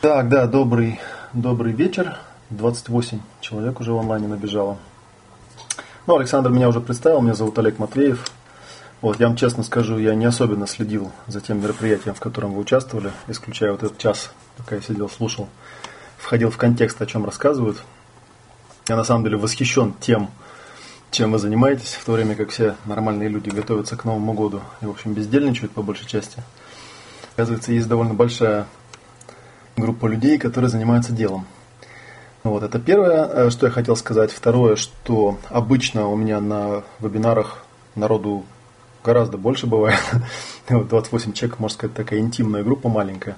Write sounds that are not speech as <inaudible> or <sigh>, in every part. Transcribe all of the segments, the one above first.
Так, да, добрый, добрый вечер. 28 человек уже в онлайне набежало. Ну, Александр меня уже представил, меня зовут Олег Матвеев. Вот, я вам честно скажу, я не особенно следил за тем мероприятием, в котором вы участвовали, исключая вот этот час, пока я сидел, слушал, входил в контекст, о чем рассказывают. Я на самом деле восхищен тем, чем вы занимаетесь, в то время как все нормальные люди готовятся к Новому году и, в общем, бездельничают по большей части. Оказывается, есть довольно большая группа людей, которые занимаются делом. Вот, это первое, э, что я хотел сказать. Второе, что обычно у меня на вебинарах народу гораздо больше бывает. <laughs> 28 человек, можно сказать, такая интимная группа маленькая.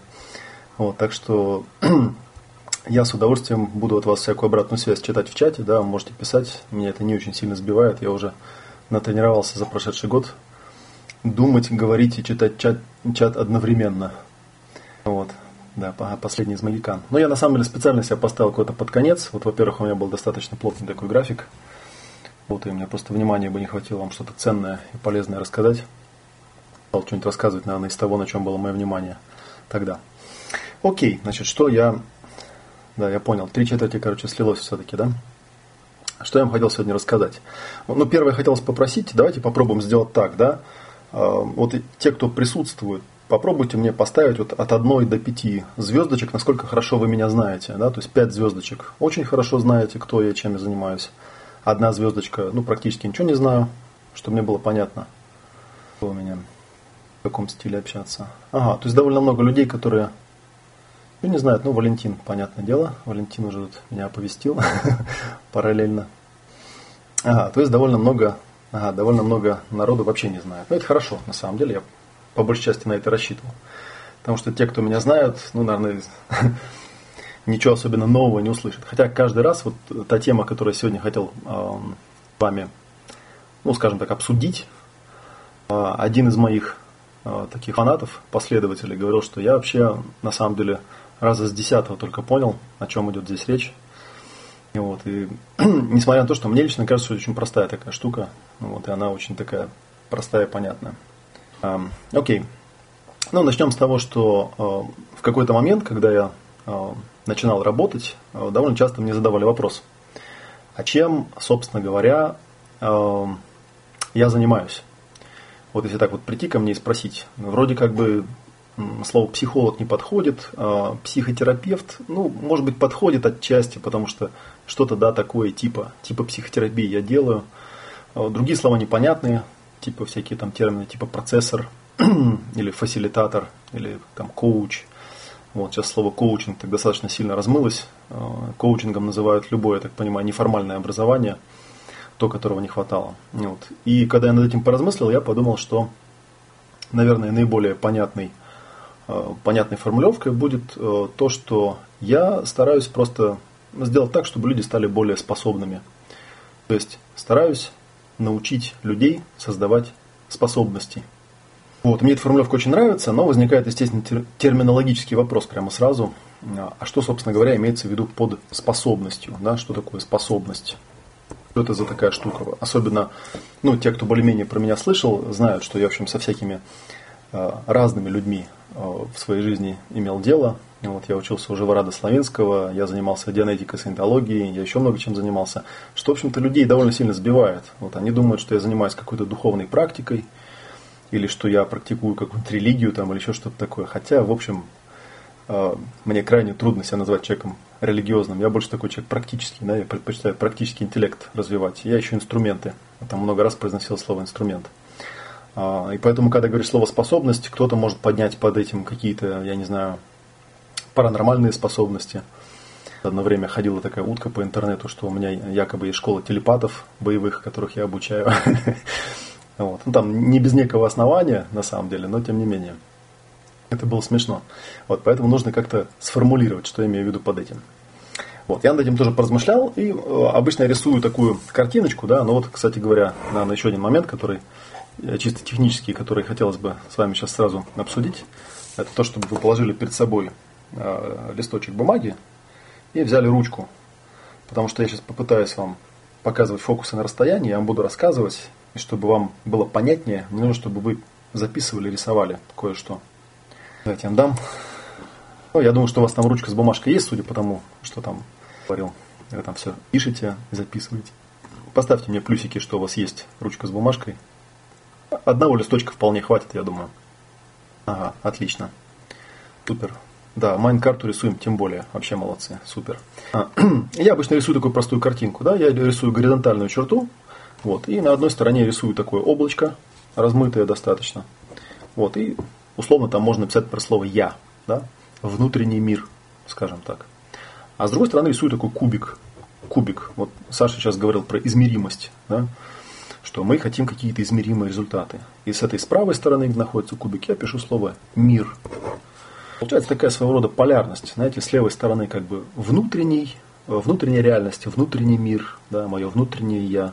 Вот, так что <clears throat> я с удовольствием буду от вас всякую обратную связь читать в чате, да, можете писать, меня это не очень сильно сбивает, я уже натренировался за прошедший год думать, говорить и читать чат, чат одновременно. Вот. Да, последний из Магикан. Но я на самом деле специально себя поставил какой-то под конец. Вот, во-первых, у меня был достаточно плотный такой график. Вот, и меня просто внимания бы не хватило вам что-то ценное и полезное рассказать. Стал что-нибудь рассказывать, наверное, из того, на чем было мое внимание тогда. Окей, значит, что я... Да, я понял. Три четверти, короче, слилось все-таки, да? Что я вам хотел сегодня рассказать? Ну, первое, хотелось попросить, давайте попробуем сделать так, да? А, вот те, кто присутствует попробуйте мне поставить вот от 1 до 5 звездочек, насколько хорошо вы меня знаете. Да? То есть 5 звездочек. Очень хорошо знаете, кто я, чем я занимаюсь. Одна звездочка, ну, практически ничего не знаю, чтобы мне было понятно, кто у меня, в каком стиле общаться. Ага, то есть довольно много людей, которые ну, не знают, ну, Валентин, понятное дело. Валентин уже тут меня оповестил <laughs> параллельно. Ага, то есть довольно много, ага, довольно много народу вообще не знает. Но это хорошо, на самом деле, я по большей части на это рассчитывал. Потому что те, кто меня знают, ну, наверное, <laughs> ничего особенно нового не услышат. Хотя каждый раз вот та тема, которую я сегодня хотел э, с вами, ну, скажем так, обсудить, э, один из моих э, таких фанатов, последователей, говорил, что я вообще на самом деле раза с десятого только понял, о чем идет здесь речь. И вот, и <clears throat> несмотря на то, что мне лично кажется, очень простая такая штука, вот, и она очень такая простая и понятная. Окей. Ну, начнем с того, что э, в какой-то момент, когда я э, начинал работать, э, довольно часто мне задавали вопрос, а чем, собственно говоря, я занимаюсь? Вот если так вот прийти ко мне и спросить, вроде как бы слово психолог не подходит, а психотерапевт, ну, может быть, подходит отчасти, потому что что-то, да, такое типа, типа психотерапии я делаю. Другие слова непонятные, типа всякие там термины, типа процессор <clears throat> или фасилитатор, или там коуч. Вот сейчас слово коучинг так достаточно сильно размылось. А, коучингом называют любое, я так понимаю, неформальное образование, то, которого не хватало. Вот. И когда я над этим поразмыслил, я подумал, что, наверное, наиболее понятной, а, понятной формулировкой будет а, то, что я стараюсь просто сделать так, чтобы люди стали более способными. То есть стараюсь научить людей создавать способности. Вот, мне эта формулировка очень нравится, но возникает, естественно, терминологический вопрос прямо сразу. А что, собственно говоря, имеется в виду под способностью? Да? Что такое способность? Что это за такая штука? Особенно, ну, те, кто более-менее про меня слышал, знают, что я, в общем, со всякими разными людьми э, в своей жизни имел дело. Вот я учился уже в Славинского, я занимался генетикой, саентологией, я еще много чем занимался, что, в общем-то, людей довольно сильно сбивает. Вот они думают, что я занимаюсь какой-то духовной практикой, или что я практикую какую-то религию там, или еще что-то такое. Хотя, в общем, э, мне крайне трудно себя назвать человеком религиозным. Я больше такой человек практический, да, я предпочитаю практический интеллект развивать. Я еще инструменты. Я там много раз произносил слово инструмент. А, и поэтому, когда говоришь слово способность, кто-то может поднять под этим какие-то, я не знаю, паранормальные способности. Одно время ходила такая утка по интернету, что у меня якобы есть школа телепатов боевых, которых я обучаю. <laughs> Вот. Ну, там не без некого основания, на самом деле, но тем не менее. Это было смешно. Вот, поэтому нужно как-то сформулировать, что я имею в виду под этим. Вот, я над этим тоже поразмышлял, и э, обычно я рисую такую картиночку, да, но вот, кстати говоря, наверное, еще один момент, который чисто технический, который хотелось бы с вами сейчас сразу обсудить, это то, чтобы вы положили перед собой э, листочек бумаги и взяли ручку. Потому что я сейчас попытаюсь вам показывать фокусы на расстоянии, я вам буду рассказывать, и чтобы вам было понятнее, мне нужно, чтобы вы записывали, рисовали кое-что. Давайте я дам Ну, я думаю, что у вас там ручка с бумажкой есть, судя по тому, что там говорил. Вы там все пишете, записываете. Поставьте мне плюсики, что у вас есть ручка с бумажкой. Одного листочка вполне хватит, я думаю. Ага, отлично. Супер. Да, майн-карту рисуем, тем более. Вообще молодцы, супер. А, <clears throat> я обычно рисую такую простую картинку. Да? Я рисую горизонтальную черту. Вот, и на одной стороне рисую такое облачко, размытое достаточно. Вот, и условно там можно написать про слово «я». Да? Внутренний мир, скажем так. А с другой стороны рисую такой кубик. Кубик. Вот Саша сейчас говорил про измеримость. Да? Что мы хотим какие-то измеримые результаты. И с этой с правой стороны, где находится кубик, я пишу слово «мир». Получается такая своего рода полярность. Знаете, с левой стороны как бы внутренний, внутренняя реальность, внутренний мир, да, мое внутреннее я.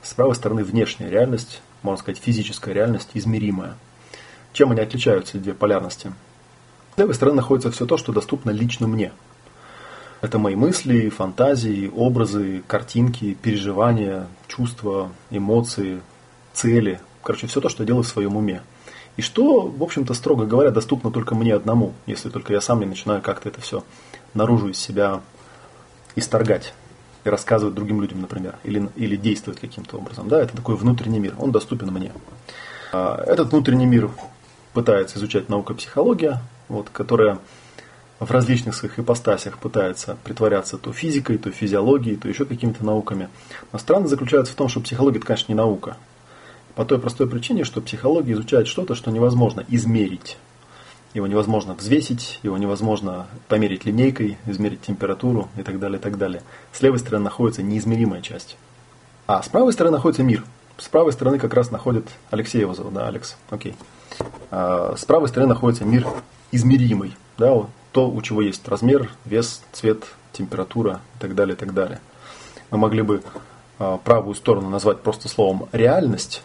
С правой стороны внешняя реальность, можно сказать, физическая реальность, измеримая. Чем они отличаются, две полярности? С левой стороны находится все то, что доступно лично мне. Это мои мысли, фантазии, образы, картинки, переживания, чувства, эмоции, цели. Короче, все то, что я делаю в своем уме. И что, в общем-то, строго говоря, доступно только мне одному, если только я сам не начинаю как-то это все наружу из себя исторгать и рассказывать другим людям, например, или, или действовать каким-то образом. Да, это такой внутренний мир, он доступен мне. А, этот внутренний мир пытается изучать наука психология, вот, которая в различных своих ипостасях пытается притворяться то физикой, то физиологией, то еще какими-то науками. Но странно заключается в том, что психология это, конечно, не наука. По той простой причине, что психология изучает что-то, что невозможно измерить. Его невозможно взвесить, его невозможно померить линейкой, измерить температуру и так далее, и так далее. С левой стороны находится неизмеримая часть. А с правой стороны находится мир. С правой стороны как раз находит Алексей его зовут, да, Алекс, окей. А с правой стороны находится мир измеримый, да, то, у чего есть размер, вес, цвет, температура и так далее, и так далее. Мы могли бы а, правую сторону назвать просто словом реальность,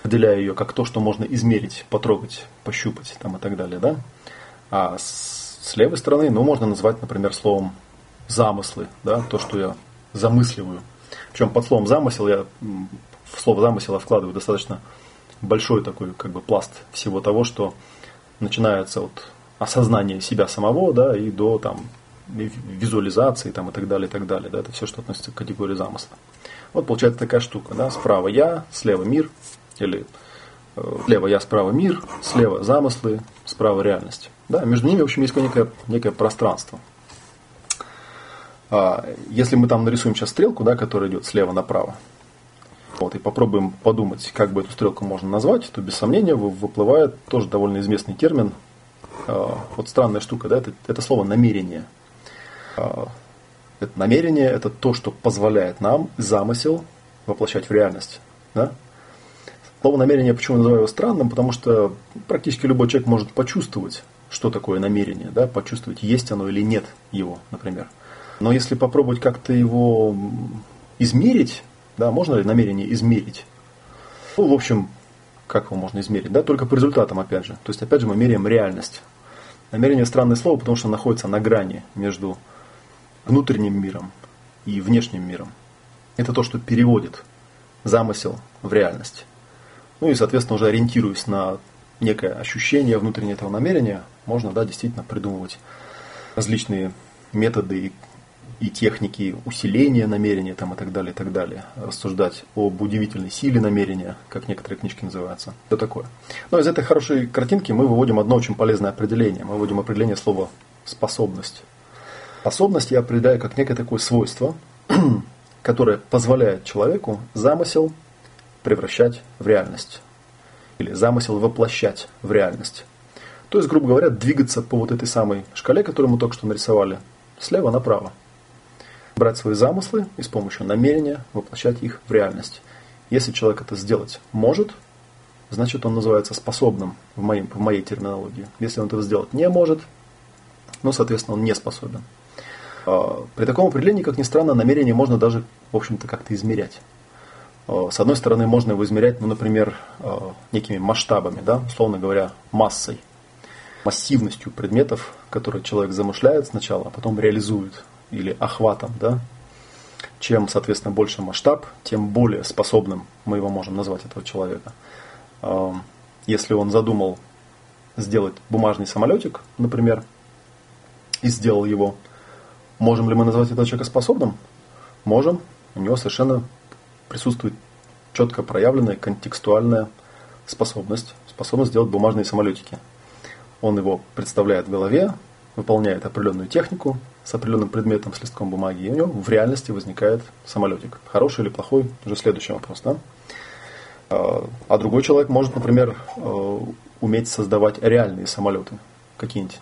определяя ее как то, что можно измерить, потрогать, пощупать там, и так далее. Да? А с, с левой стороны, ну, можно назвать, например, словом замыслы, да, то, что я замысливаю. Причем под словом замысел я в слово замысел я вкладываю достаточно большой такой как бы пласт всего того, что начинается от осознания себя самого, да, и до там визуализации там, и так далее, и так далее. Да, это все, что относится к категории замысла. Вот получается такая штука. Да, справа я, слева мир, или э, слева я, справа мир, слева замыслы, справа реальность. Да, между ними, в общем, есть некое, некое пространство. А, если мы там нарисуем сейчас стрелку, да, которая идет слева направо, вот, и попробуем подумать, как бы эту стрелку можно назвать, то без сомнения выплывает тоже довольно известный термин. А, вот странная штука, да, это, это слово намерение. А, это намерение – это то, что позволяет нам замысел воплощать в реальность. Да? Слово намерение, почему я называю его странным, потому что практически любой человек может почувствовать, что такое намерение, да? почувствовать, есть оно или нет его, например. Но если попробовать как-то его измерить, да, можно ли намерение измерить? Ну, в общем, как его можно измерить? Да, только по результатам, опять же. То есть, опять же, мы меряем реальность. Намерение странное слово, потому что находится на грани между внутренним миром и внешним миром. Это то, что переводит замысел в реальность. Ну и, соответственно, уже ориентируясь на некое ощущение внутреннего этого намерения, можно, да, действительно придумывать различные методы и, и техники усиления намерения там, и так далее, и так далее. Рассуждать об удивительной силе намерения, как некоторые книжки называются. Что такое? Но из этой хорошей картинки мы выводим одно очень полезное определение. Мы выводим определение слова «способность». Способность я определяю как некое такое свойство, <clears throat> которое позволяет человеку замысел превращать в реальность. Или замысел воплощать в реальность. То есть, грубо говоря, двигаться по вот этой самой шкале, которую мы только что нарисовали, слева направо. Брать свои замыслы и с помощью намерения воплощать их в реальность. Если человек это сделать может, значит он называется способным в, моей, в моей терминологии. Если он этого сделать не может, ну, соответственно, он не способен. А, при таком определении, как ни странно, намерение можно даже, в общем-то, как-то измерять. А, с одной стороны, можно его измерять, ну, например, а, некими масштабами, да, условно говоря, массой, массивностью предметов, которые человек замышляет сначала, а потом реализует, или охватом, да. Чем, соответственно, больше масштаб, тем более способным мы его можем назвать, этого человека. Если он задумал сделать бумажный самолетик, например, и сделал его. Можем ли мы назвать этого человека способным? Можем. У него совершенно присутствует четко проявленная контекстуальная способность, способность делать бумажные самолетики. Он его представляет в голове, выполняет определенную технику с определенным предметом, с листком бумаги, и у него в реальности возникает самолетик. Хороший или плохой, уже следующий вопрос. Да? А, а другой человек может, например, э, уметь создавать реальные самолеты, какие-нибудь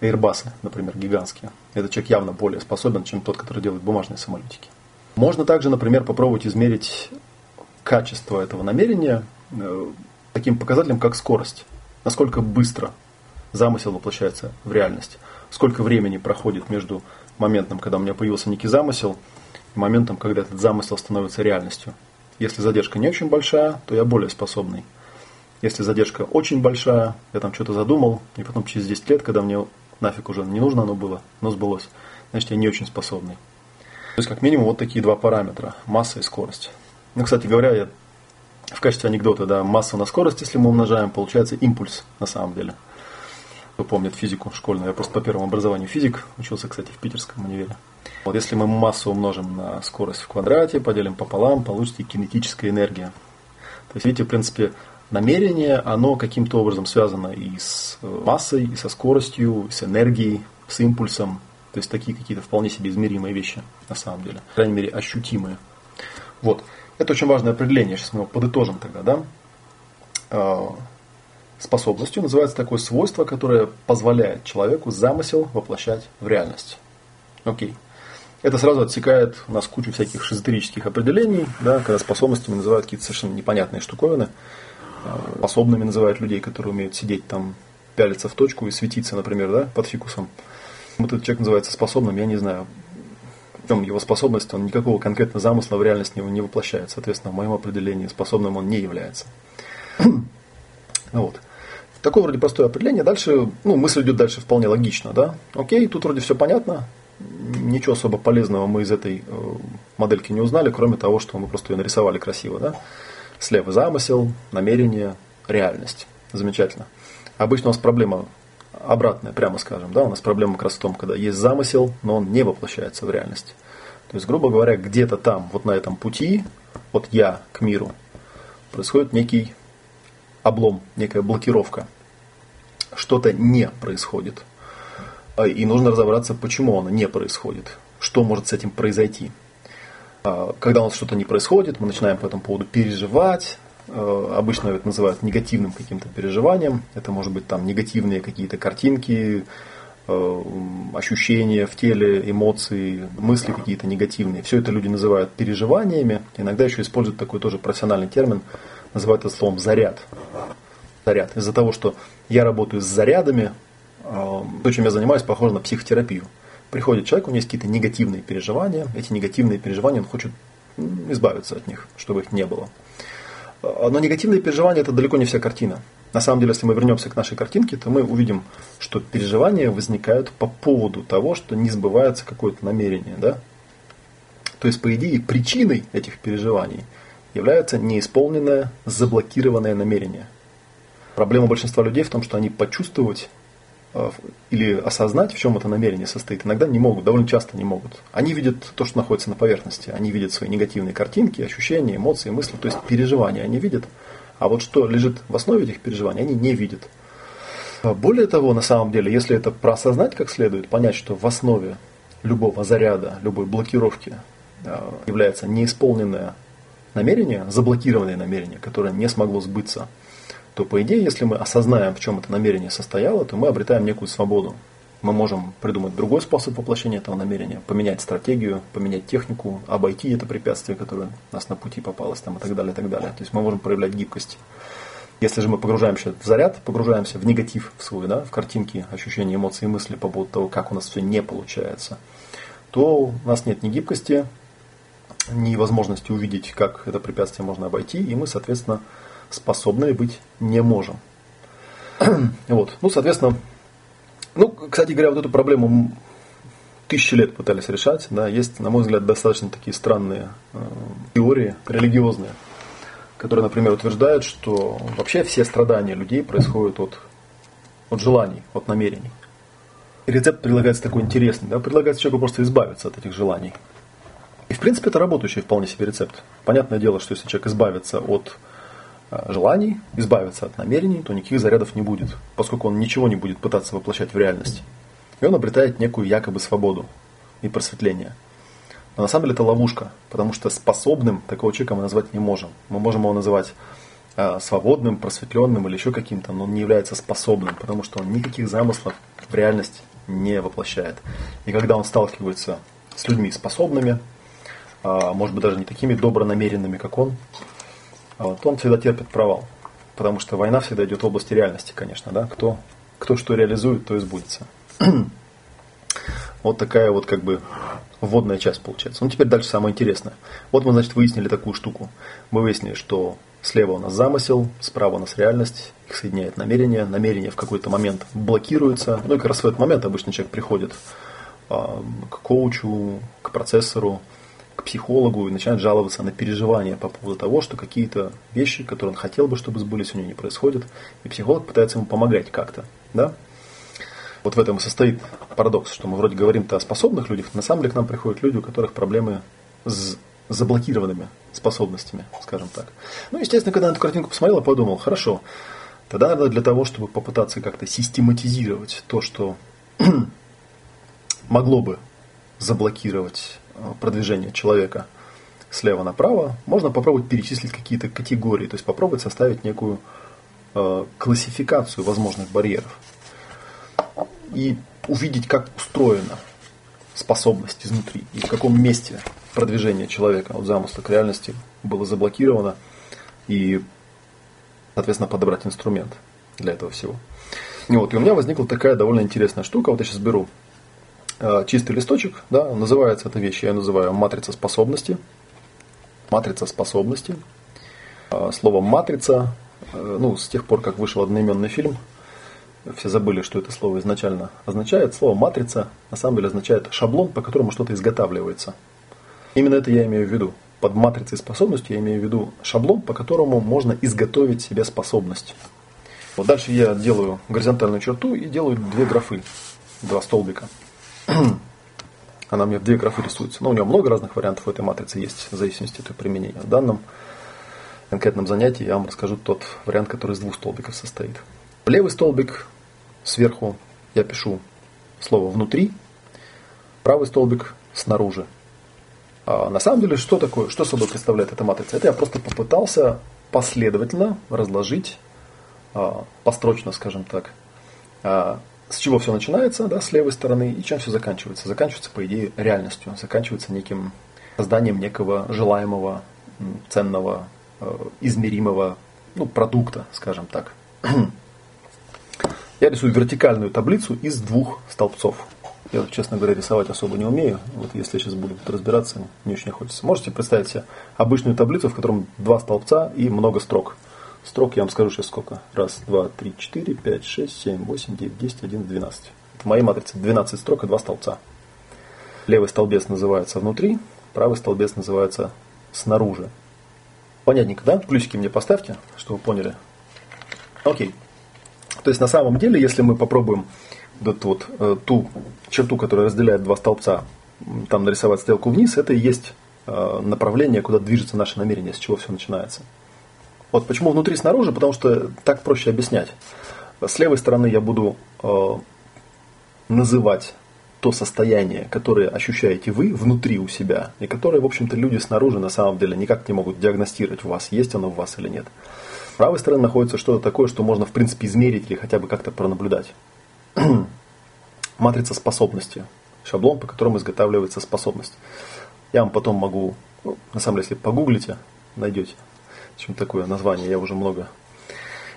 Airbus, например, гигантские. Этот человек явно более способен, чем тот, который делает бумажные самолетики. Можно также, например, попробовать измерить качество этого намерения э, таким показателем, как скорость. Насколько быстро замысел воплощается в реальность. Сколько времени проходит между моментом, когда у меня появился некий замысел, и моментом, когда этот замысел становится реальностью. Если задержка не очень большая, то я более способный. Если задержка очень большая, я там что-то задумал, и потом через 10 лет, когда мне нафиг уже не нужно оно было, но сбылось, значит я не очень способный. То есть как минимум вот такие два параметра, масса и скорость. Ну, кстати говоря, я в качестве анекдота, да, массу на скорость, если мы умножаем, получается импульс на самом деле. Кто помнит физику школьную, я просто по первому образованию физик, учился, кстати, в питерском универе. Вот если мы массу умножим на скорость в квадрате, поделим пополам, получите кинетическая энергия. То есть, видите, в принципе, намерение, оно каким-то образом связано и с э, массой, и со скоростью, и с энергией, с импульсом. То есть такие какие-то вполне себе измеримые вещи на самом деле. По крайней мере, ощутимые. Вот. Это очень важное определение. Сейчас мы его подытожим тогда, да? Способностью называется такое свойство, которое позволяет человеку замысел воплощать в реальность. Окей. Это сразу отсекает у нас кучу всяких шизотерических определений, да, когда способностями называют какие-то совершенно непонятные штуковины. Способными называют людей, которые умеют сидеть там, пялиться в точку и светиться, например, да, под фикусом. Вот этот человек называется способным, я не знаю, в чем его способность, он никакого конкретного замысла в реальность не воплощает. Соответственно, в моем определении способным он не является. <clears throat> вот. Такое вроде простое определение. Дальше, ну, мысль идет дальше вполне логично, да. Окей, тут вроде все понятно. Ничего особо полезного мы из этой э, модельки не узнали, кроме того, что мы просто ее нарисовали красиво, да. Слева замысел, намерение, реальность. Замечательно. Обычно у нас проблема обратная, прямо скажем. Да? У нас проблема как раз в том, когда есть замысел, но он не воплощается в реальность. То есть, грубо говоря, где-то там, вот на этом пути, от я к миру, происходит некий облом, некая блокировка. Что-то не происходит. И нужно разобраться, почему оно не происходит. Что может с этим произойти. А, когда у нас что-то не происходит, мы начинаем по этому поводу переживать. А, обычно это называют негативным каким-то переживанием. Это может быть там негативные какие-то картинки, а, ощущения в теле, эмоции, мысли какие-то негативные. Все это люди называют переживаниями. Иногда еще используют такой тоже профессиональный термин, называют это словом заряд. Заряд. Из-за того, что я работаю с зарядами, то, чем я занимаюсь, похоже на психотерапию приходит человек, у него есть какие-то негативные переживания, эти негативные переживания, он хочет избавиться от них, чтобы их не было. Но негативные переживания – это далеко не вся картина. На самом деле, если мы вернемся к нашей картинке, то мы увидим, что переживания возникают по поводу того, что не сбывается какое-то намерение. Да? То есть, по идее, причиной этих переживаний является неисполненное, заблокированное намерение. Проблема большинства людей в том, что они почувствовать Э, или осознать, в чем это намерение состоит, иногда не могут, довольно часто не могут. Они видят то, что находится на поверхности, они видят свои негативные картинки, ощущения, эмоции, мысли, то есть переживания они видят, а вот что лежит в основе этих переживаний, они не видят. А более того, на самом деле, если это проосознать как следует, понять, что в основе любого заряда, любой блокировки э, является неисполненное намерение, заблокированное намерение, которое не смогло сбыться – то по идее, если мы осознаем, в чем это намерение состояло, то мы обретаем некую свободу. Мы можем придумать другой способ воплощения этого намерения, поменять стратегию, поменять технику, обойти это препятствие, которое у нас на пути попалось там, и так далее, и так далее. То есть мы можем проявлять гибкость. Если же мы погружаемся в заряд, погружаемся в негатив в свой, да, в картинки, ощущения, эмоции, мысли по поводу того, как у нас все не получается, то у нас нет ни гибкости, ни возможности увидеть, как это препятствие можно обойти, и мы, соответственно, способными быть не можем. <clears throat> вот. Ну, соответственно, ну, кстати говоря, вот эту проблему тысячи лет пытались решать. Да, есть, на мой взгляд, достаточно такие странные э, теории религиозные, которые, например, утверждают, что вообще все страдания людей происходят от, от желаний, от намерений. рецепт предлагается такой интересный. Да? Предлагается человеку просто избавиться от этих желаний. И в принципе это работающий вполне себе рецепт. Понятное дело, что если человек избавится от желаний, избавиться от намерений, то никаких зарядов не будет, поскольку он ничего не будет пытаться воплощать в реальность. И он обретает некую якобы свободу и просветление. Но на самом деле это ловушка, потому что способным такого человека мы назвать не можем. Мы можем его называть э, свободным, просветленным или еще каким-то, но он не является способным, потому что он никаких замыслов в реальность не воплощает. И когда он сталкивается с людьми способными, э, может быть даже не такими добронамеренными, как он, э, то он всегда терпит провал. Потому что война всегда идет в области реальности, конечно, да, кто, кто что реализует, то и сбудется. Вот такая вот как бы вводная часть получается. Ну, теперь дальше самое интересное. Вот мы, значит, выяснили такую штуку. Мы выяснили, что слева у нас замысел, справа у нас реальность, их соединяет намерение. Намерение в какой-то момент блокируется. Ну, и как раз в этот момент обычно человек приходит э, к коучу, к процессору, психологу и начинает жаловаться на переживания по поводу того, что какие-то вещи, которые он хотел бы, чтобы сбылись, у него не происходят. И психолог пытается ему помогать как-то. Да? Вот в этом и состоит парадокс, что мы вроде говорим-то о способных людях, на самом деле к нам приходят люди, у которых проблемы с заблокированными способностями, скажем так. Ну, естественно, когда на эту картинку посмотрел, я подумал, хорошо, тогда, наверное, для того, чтобы попытаться как-то систематизировать то, что <clears throat> могло бы заблокировать продвижение человека слева направо, можно попробовать перечислить какие-то категории, то есть попробовать составить некую э, классификацию возможных барьеров и увидеть, как устроена способность изнутри и в каком месте продвижения человека от замысла к реальности было заблокировано и, соответственно, подобрать инструмент для этого всего. И вот, и у меня возникла такая довольно интересная штука. Вот я сейчас беру чистый листочек, да, называется эта вещь, я называю матрица способности. Матрица способности. Э, слово матрица, э, ну, с тех пор, как вышел одноименный фильм, все забыли, что это слово изначально означает. Слово матрица на самом деле означает шаблон, по которому что-то изготавливается. Именно это я имею в виду. Под матрицей способности я имею в виду шаблон, по которому можно изготовить себе способность. Вот дальше я делаю горизонтальную черту и делаю две графы, два столбика. <clears throat> Она мне две графы рисуется. Но у нее много разных вариантов у этой матрицы есть, в зависимости от ее применения. В данном конкретном занятии я вам расскажу тот вариант, который из двух столбиков состоит. Левый столбик сверху я пишу слово внутри, правый столбик снаружи. А на самом деле, что такое, что собой представляет эта матрица? Это я просто попытался последовательно разложить, а, построчно, скажем так, а, с чего все начинается, да, с левой стороны, и чем все заканчивается. Заканчивается, по идее, реальностью, заканчивается неким созданием некого желаемого, ценного, э, измеримого ну, продукта, скажем так. <clears throat> Я рисую вертикальную таблицу из двух столбцов. Я, честно говоря, рисовать особо не умею. Вот если я сейчас буду разбираться, не очень хочется. Можете представить себе обычную таблицу, в котором два столбца и много строк. Строк я вам скажу сейчас сколько. Раз, два, три, четыре, пять, шесть, семь, восемь, девять, десять, одиннадцать, двенадцать. Это моей матрице 12 строк и два столбца. Левый столбец называется внутри, правый столбец называется снаружи. Понятненько, да? Плюсики мне поставьте, чтобы вы поняли. Окей. То есть на самом деле, если мы попробуем вот, вот, э, ту черту, которая разделяет два столбца, там нарисовать стрелку вниз, это и есть э, направление, куда движется наше намерение, с чего все начинается. Вот почему внутри снаружи, потому что так проще объяснять. С левой стороны я буду э, называть то состояние, которое ощущаете вы внутри у себя, и которое, в общем-то, люди снаружи на самом деле никак не могут диагностировать у вас, есть оно в вас или нет. С правой стороны находится что-то такое, что можно в принципе измерить или хотя бы как-то пронаблюдать. <clears throat> Матрица способности. Шаблон, по которому изготавливается способность. Я вам потом могу, ну, на самом деле, если погуглите, найдете. Чем такое название, я уже много.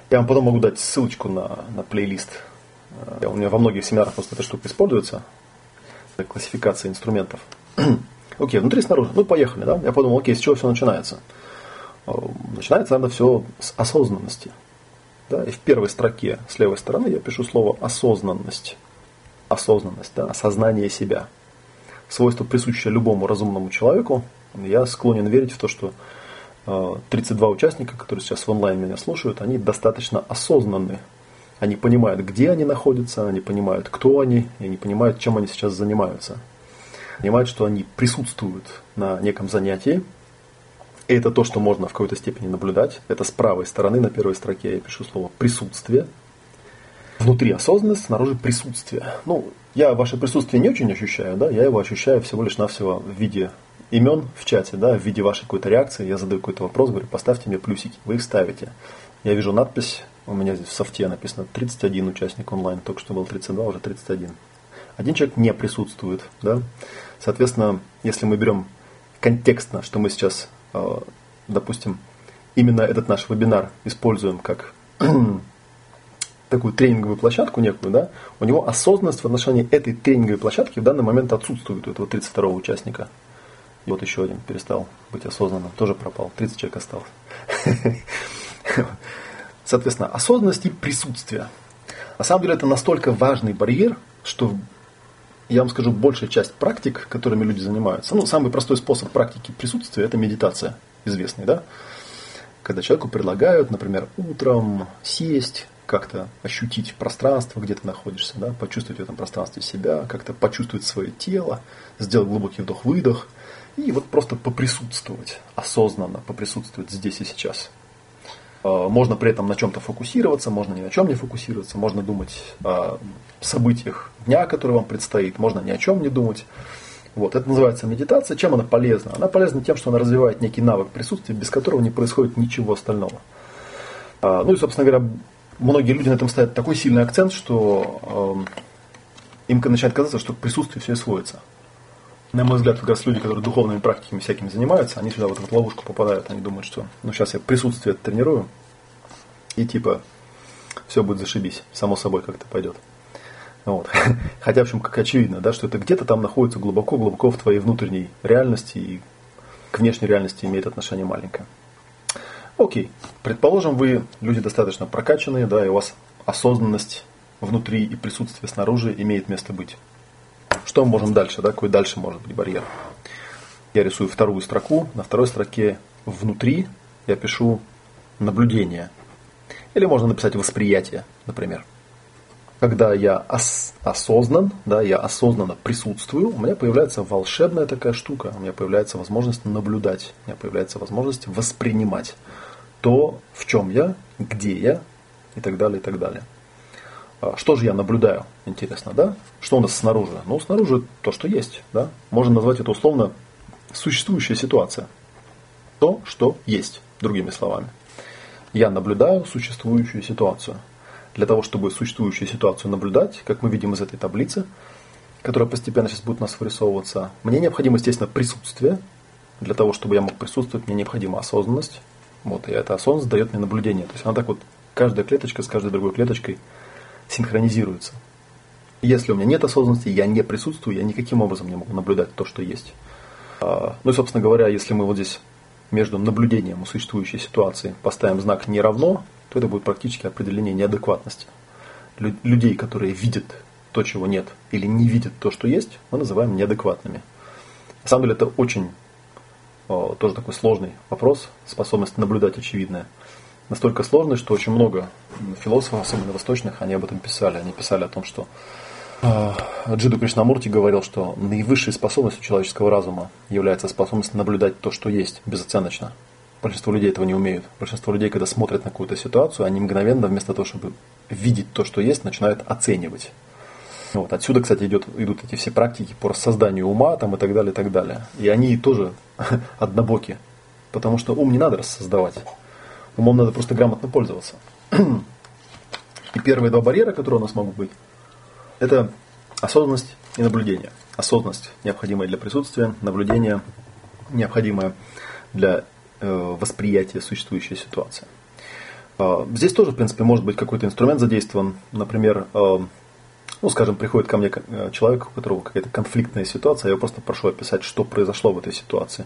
Я вам потом могу дать ссылочку на, на плейлист. Э, у меня во многих семинарах просто эта штука используется. Классификация инструментов. <clears throat> Окей, внутри снаружи. Ну, поехали, да? Я подумал, окей, с чего все начинается? Э, начинается, наверное, все с осознанности. Да? И в первой строке с левой стороны я пишу слово осознанность. Осознанность, да, осознание себя. Свойство, присущее любому разумному человеку. Я склонен верить в то, что 32 э, участника, которые сейчас в онлайн меня слушают, они достаточно осознанны Они понимают, где они находятся, они понимают, кто они, и они понимают, чем они сейчас занимаются. Понимают, что они присутствуют на неком занятии, и это то, что можно в какой-то степени наблюдать. Это с правой стороны на первой строке я пишу слово «присутствие». Внутри осознанность, снаружи присутствие. Ну, я ваше присутствие не очень ощущаю, да, я его ощущаю всего лишь навсего в виде имен в чате, да, в виде вашей какой-то реакции. Я задаю какой-то вопрос, говорю, поставьте мне плюсики. Вы их ставите. Я вижу надпись, у меня здесь в софте написано 31 участник онлайн, только что был 32, уже 31. Один человек не присутствует, да. Соответственно, если мы берем контекстно, что мы сейчас Э, допустим, именно этот наш вебинар используем как <clears throat> такую тренинговую площадку некую, да, у него осознанность в отношении этой тренинговой площадки в данный момент отсутствует у этого 32 участника. И вот еще один перестал быть осознанным, тоже пропал, 30 человек осталось. Соответственно, осознанность и присутствие. На самом деле это настолько важный барьер, что я вам скажу, большая часть практик, которыми люди занимаются, ну, самый простой способ практики присутствия – это медитация, известный, да? Когда человеку предлагают, например, утром сесть, как-то ощутить пространство, где ты находишься, да, почувствовать в этом пространстве себя, как-то почувствовать свое тело, сделать глубокий вдох-выдох, и вот просто поприсутствовать, осознанно поприсутствовать здесь и сейчас. А, можно при этом на чем-то фокусироваться, можно ни на чем не фокусироваться, можно думать о событиях дня, который вам предстоит, можно ни о чем не думать. Вот, это называется медитация. Чем она полезна? Она полезна тем, что она развивает некий навык присутствия, без которого не происходит ничего остального. А, ну и, собственно говоря, многие люди на этом ставят такой сильный акцент, что э, им начинает казаться, что к присутствию все и сводится. На мой взгляд, как раз люди, которые духовными практиками всякими занимаются, они сюда вот в эту ловушку попадают. Они думают, что ну сейчас я присутствие тренирую, и типа все будет зашибись, само собой как-то пойдет. Вот. <laughs> Хотя, в общем, как очевидно, да, что это где-то там находится глубоко-глубоко в твоей внутренней реальности и к внешней реальности имеет отношение маленькое. Окей, предположим, вы люди достаточно прокачанные, да, и у вас осознанность внутри и присутствие снаружи имеет место быть. Что мы можем дальше, да, какой дальше может быть барьер? Я рисую вторую строку, на второй строке внутри я пишу наблюдение. Или можно написать восприятие, например когда я ос- осознан, да, я осознанно присутствую, у меня появляется волшебная такая штука, у меня появляется возможность наблюдать, у меня появляется возможность воспринимать то, в чем я, где я и так далее, и так далее. А что же я наблюдаю? Интересно, да? Что у нас снаружи? Ну, снаружи то, что есть, да? Можно назвать это условно существующая ситуация. То, что есть, другими словами. Я наблюдаю существующую ситуацию для того, чтобы существующую ситуацию наблюдать, как мы видим из этой таблицы, которая постепенно сейчас будет у нас вырисовываться, мне необходимо, естественно, присутствие. Для того, чтобы я мог присутствовать, мне необходима осознанность. Вот, и эта осознанность дает мне наблюдение. То есть она так вот, каждая клеточка с каждой другой клеточкой синхронизируется. Если у меня нет осознанности, я не присутствую, я никаким образом не могу наблюдать то, что есть. А, ну и, собственно говоря, если мы вот здесь между наблюдением и существующей ситуацией поставим знак «не равно», то это будет практически определение неадекватности. Людей, которые видят то, чего нет, или не видят то, что есть, мы называем неадекватными. На самом деле это очень о, тоже такой сложный вопрос, способность наблюдать очевидное. Настолько сложный, что очень много философов, особенно восточных, они об этом писали. Они писали о том, что э, Джиду Кришнамурти говорил, что наивысшей способностью человеческого разума является способность наблюдать то, что есть, безоценочно. Большинство людей этого не умеют. Большинство людей, когда смотрят на какую-то ситуацию, они мгновенно, вместо того, чтобы видеть то, что есть, начинают оценивать. Вот. Отсюда, кстати, идет, идут эти все практики по созданию ума там, и так далее, и так далее. И они тоже <laughs> однобоки. Потому что ум не надо рассоздавать. Умом надо просто грамотно пользоваться. <clears throat> И первые два барьера, которые у нас могут быть, это осознанность и наблюдение. Осознанность необходимая для присутствия, наблюдение необходимое для Э, восприятия существующей ситуации. А, здесь тоже, в принципе, может быть какой-то инструмент задействован. Например, э, ну, скажем, приходит ко мне э, человек, у которого какая-то конфликтная ситуация, я просто прошу описать, что произошло в этой ситуации.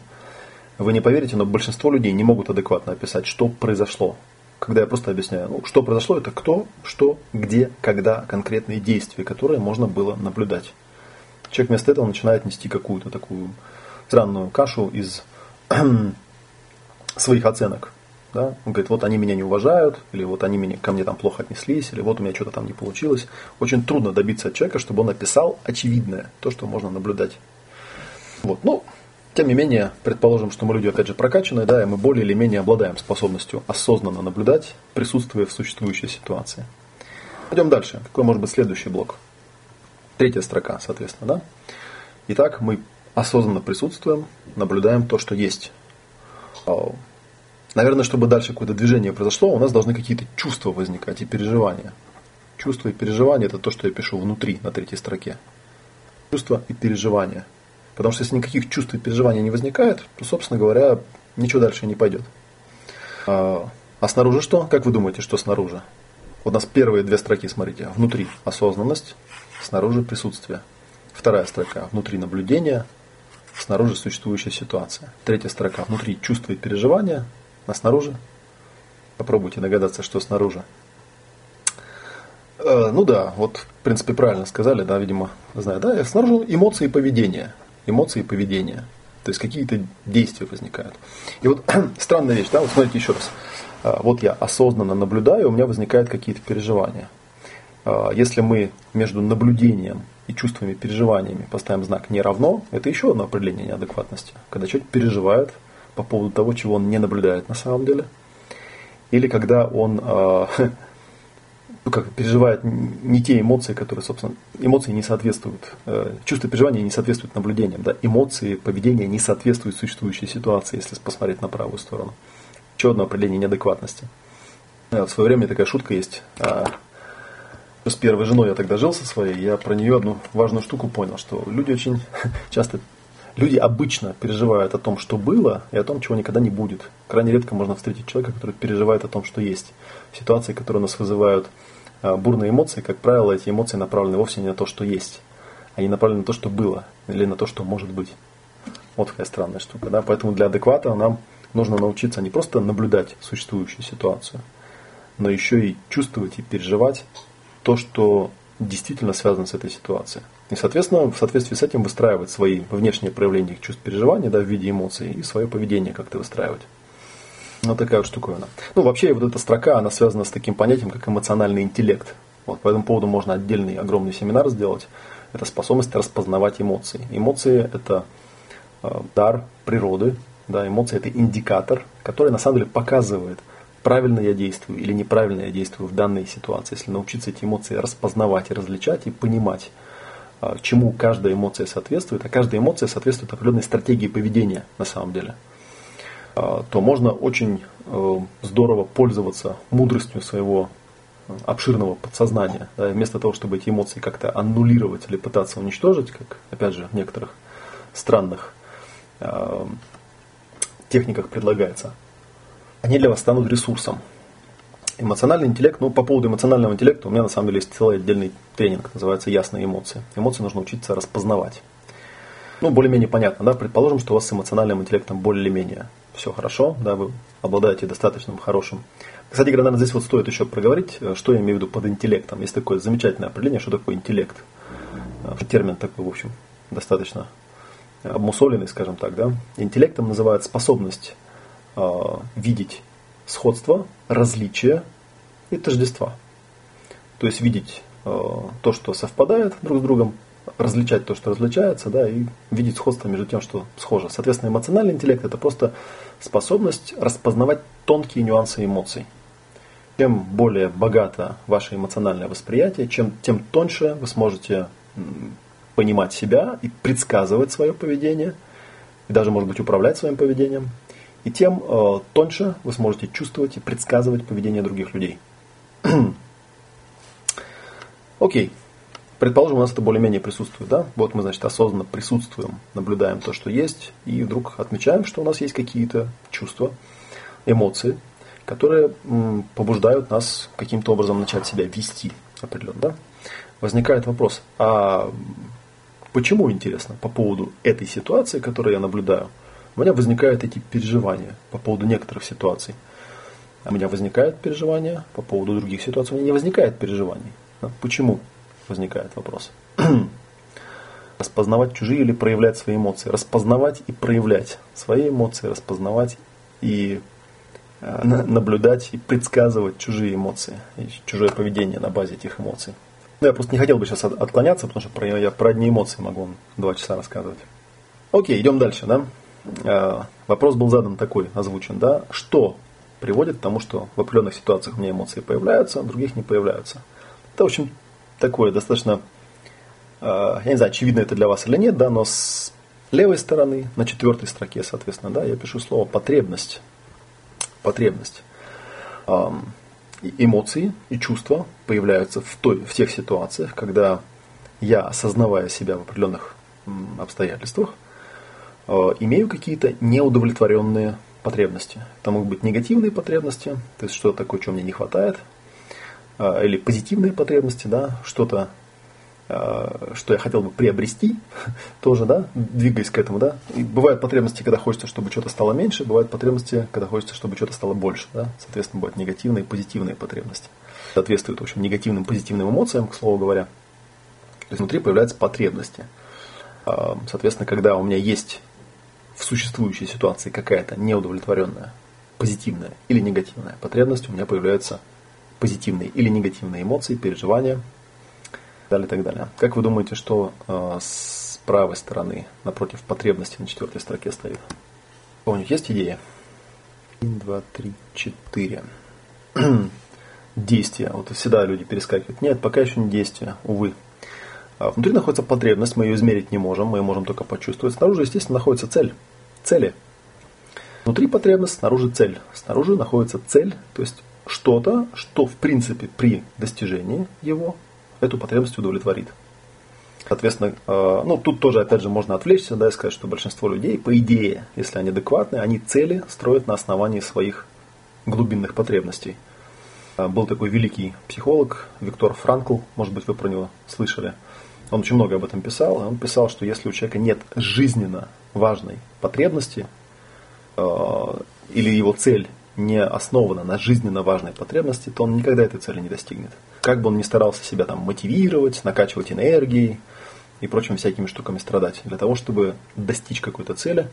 Вы не поверите, но большинство людей не могут адекватно описать, что произошло. Когда я просто объясняю, ну, что произошло, это кто, что, где, когда, конкретные действия, которые можно было наблюдать. Человек вместо этого начинает нести какую-то такую странную кашу из <clears throat> своих оценок. Да? Он говорит, вот они меня не уважают, или вот они меня, ко мне там плохо отнеслись, или вот у меня что-то там не получилось. Очень трудно добиться от человека, чтобы он описал очевидное, то, что можно наблюдать. Вот. Ну, тем не менее, предположим, что мы люди, опять же, прокачанные, да, и мы более или менее обладаем способностью осознанно наблюдать, присутствуя в существующей ситуации. Пойдем дальше. Какой может быть следующий блок? Третья строка, соответственно, да? Итак, мы осознанно присутствуем, наблюдаем то, что есть. Наверное, чтобы дальше какое-то движение произошло, у нас должны какие-то чувства возникать и переживания. Чувства и переживания – это то, что я пишу внутри, на третьей строке. Чувства и переживания – Потому что если никаких чувств и переживаний не возникает, то, собственно говоря, ничего дальше не пойдет. А, а снаружи что? Как вы думаете, что снаружи? Вот у нас первые две строки, смотрите. Внутри осознанность, снаружи присутствие. Вторая строка внутри наблюдение, снаружи существующая ситуация. Третья строка внутри чувства и переживания, а снаружи попробуйте догадаться, что снаружи. Э, ну да, вот в принципе правильно сказали, да, видимо, знаю, да, снаружи эмоции и поведение эмоции и поведение. То есть какие-то действия возникают. И вот <clears throat> странная вещь, да, вот смотрите еще раз. А, вот я осознанно наблюдаю, у меня возникают какие-то переживания. А, если мы между наблюдением и чувствами, переживаниями поставим знак «не равно», это еще одно определение неадекватности. Когда человек переживает по поводу того, чего он не наблюдает на самом деле. Или когда он а, <laughs> ну, как переживает не те эмоции, которые, собственно, эмоции не соответствуют, э, чувства переживания не соответствуют наблюдениям, да, эмоции, поведение не соответствуют существующей ситуации, если посмотреть на правую сторону. Еще одно определение неадекватности. Э, в свое время такая шутка есть. А, с первой женой я тогда жил со своей, я про нее одну важную штуку понял, что люди очень <laughs> часто, люди обычно переживают о том, что было, и о том, чего никогда не будет. Крайне редко можно встретить человека, который переживает о том, что есть. Ситуации, которые нас вызывают бурные эмоции, как правило, эти эмоции направлены вовсе не на то, что есть, а не направлены на то, что было, или на то, что может быть. Вот какая странная штука. Да? Поэтому для адеквата нам нужно научиться не просто наблюдать существующую ситуацию, но еще и чувствовать и переживать то, что действительно связано с этой ситуацией. И, соответственно, в соответствии с этим выстраивать свои внешние проявления чувств переживания да, в виде эмоций и свое поведение как-то выстраивать. Ну, такая вот штуковина. Ну, вообще, вот эта строка, она связана с таким понятием, как эмоциональный интеллект. Вот, по этому поводу можно отдельный огромный семинар сделать. Это способность распознавать эмоции. Эмоции – это э, дар природы. Да, эмоции – это индикатор, который на самом деле показывает, правильно я действую или неправильно я действую в данной ситуации. Если научиться эти эмоции распознавать и различать и понимать, э, чему каждая эмоция соответствует, а каждая эмоция соответствует определенной стратегии поведения на самом деле – то можно очень э, здорово пользоваться мудростью своего э, обширного подсознания. Да, вместо того, чтобы эти эмоции как-то аннулировать или пытаться уничтожить, как, опять же, в некоторых странных э, техниках предлагается, они для вас станут ресурсом. Эмоциональный интеллект, ну, по поводу эмоционального интеллекта у меня на самом деле есть целый отдельный тренинг, называется «Ясные эмоции». Эмоции нужно учиться распознавать. Ну, более-менее понятно, да, предположим, что у вас с эмоциональным интеллектом более-менее все хорошо, да, вы обладаете достаточным хорошим. Кстати говоря, наверное, здесь вот стоит еще проговорить, э, что я имею в виду под интеллектом. Есть такое замечательное определение, что такое интеллект. Э, термин такой, в общем, достаточно обмусоленный, скажем так, да. Интеллектом называют способность э, видеть сходство, различия и тождества. То есть видеть э, то, что совпадает друг с другом, различать то, что различается, да, и видеть сходство между тем, что схоже. Соответственно, эмоциональный интеллект – это просто способность распознавать тонкие нюансы эмоций. Чем более богато ваше эмоциональное восприятие, чем, тем тоньше вы сможете понимать себя и предсказывать свое поведение, и даже, может быть, управлять своим поведением, и тем э, тоньше вы сможете чувствовать и предсказывать поведение других людей. <clears throat> Окей. okay. Предположим, у нас это более-менее присутствует, да? Вот мы, значит, осознанно присутствуем, наблюдаем то, что есть, и вдруг отмечаем, что у нас есть какие-то чувства, эмоции, которые побуждают нас каким-то образом начать себя вести определенно, да? Возникает вопрос, а почему, интересно, по поводу этой ситуации, которую я наблюдаю, у меня возникают эти переживания по поводу некоторых ситуаций. А у меня возникает переживания по поводу других ситуаций, у меня не возникает переживаний. Почему? Возникает вопрос. <clears throat> распознавать чужие или проявлять свои эмоции. Распознавать и проявлять свои эмоции, распознавать и э, наблюдать и предсказывать чужие эмоции, и чужое поведение на базе этих эмоций. Ну, я просто не хотел бы сейчас отклоняться, потому что про, я про одни эмоции могу вам два часа рассказывать. Окей, идем дальше, да. Э, вопрос был задан такой, озвучен, да. Что приводит к тому, что в определенных ситуациях у меня эмоции появляются, а в других не появляются? Это, в общем, такое достаточно, э, я не знаю, очевидно это для вас или нет, да, но с левой стороны, на четвертой строке, соответственно, да, я пишу слово потребность. Потребность. Эмоции и чувства появляются в, той, в тех ситуациях, когда я, осознавая себя в определенных обстоятельствах, э, имею какие-то неудовлетворенные потребности. Это могут быть негативные потребности, то есть что-то такое, чего мне не хватает, или позитивные потребности, да, что-то Э, что я хотел бы приобрести, <laughs> тоже, да, двигаясь к этому, да. И бывают потребности, когда хочется, чтобы что-то стало меньше, бывают потребности, когда хочется, чтобы что-то стало больше, да. Соответственно, бывают негативные и позитивные потребности. Соответствуют, в общем, негативным, позитивным эмоциям, к слову говоря. То есть внутри появляются потребности. Э, соответственно, когда у меня есть в существующей ситуации какая-то неудовлетворенная, позитивная или негативная потребность, у меня появляются позитивные или негативные эмоции, переживания, далее, и так далее. Как вы думаете, что э, с правой стороны напротив потребности на четвертой строке стоит? У них есть идея? Один, два, три, четыре. <clears throat> действия. Вот всегда люди перескакивают. Нет, пока еще не действие, увы. А внутри находится потребность, мы ее измерить не можем, мы ее можем только почувствовать. Снаружи, естественно, находится цель. Цели. Внутри потребность, снаружи цель. Снаружи находится цель, то есть что-то, что в принципе при достижении его эту потребность удовлетворит. Соответственно, э, ну тут тоже, опять же, можно отвлечься, да, и сказать, что большинство людей, по идее, если они адекватны, они цели строят на основании своих глубинных потребностей. Э, был такой великий психолог Виктор Франкл, может быть, вы про него слышали. Он очень много об этом писал. Он писал, что если у человека нет жизненно важной потребности, э, или его цель не основана на жизненно важной потребности, то он никогда этой цели не достигнет. Как бы он ни старался себя там мотивировать, накачивать энергией и прочими всякими штуками страдать, для того, чтобы достичь какой-то цели,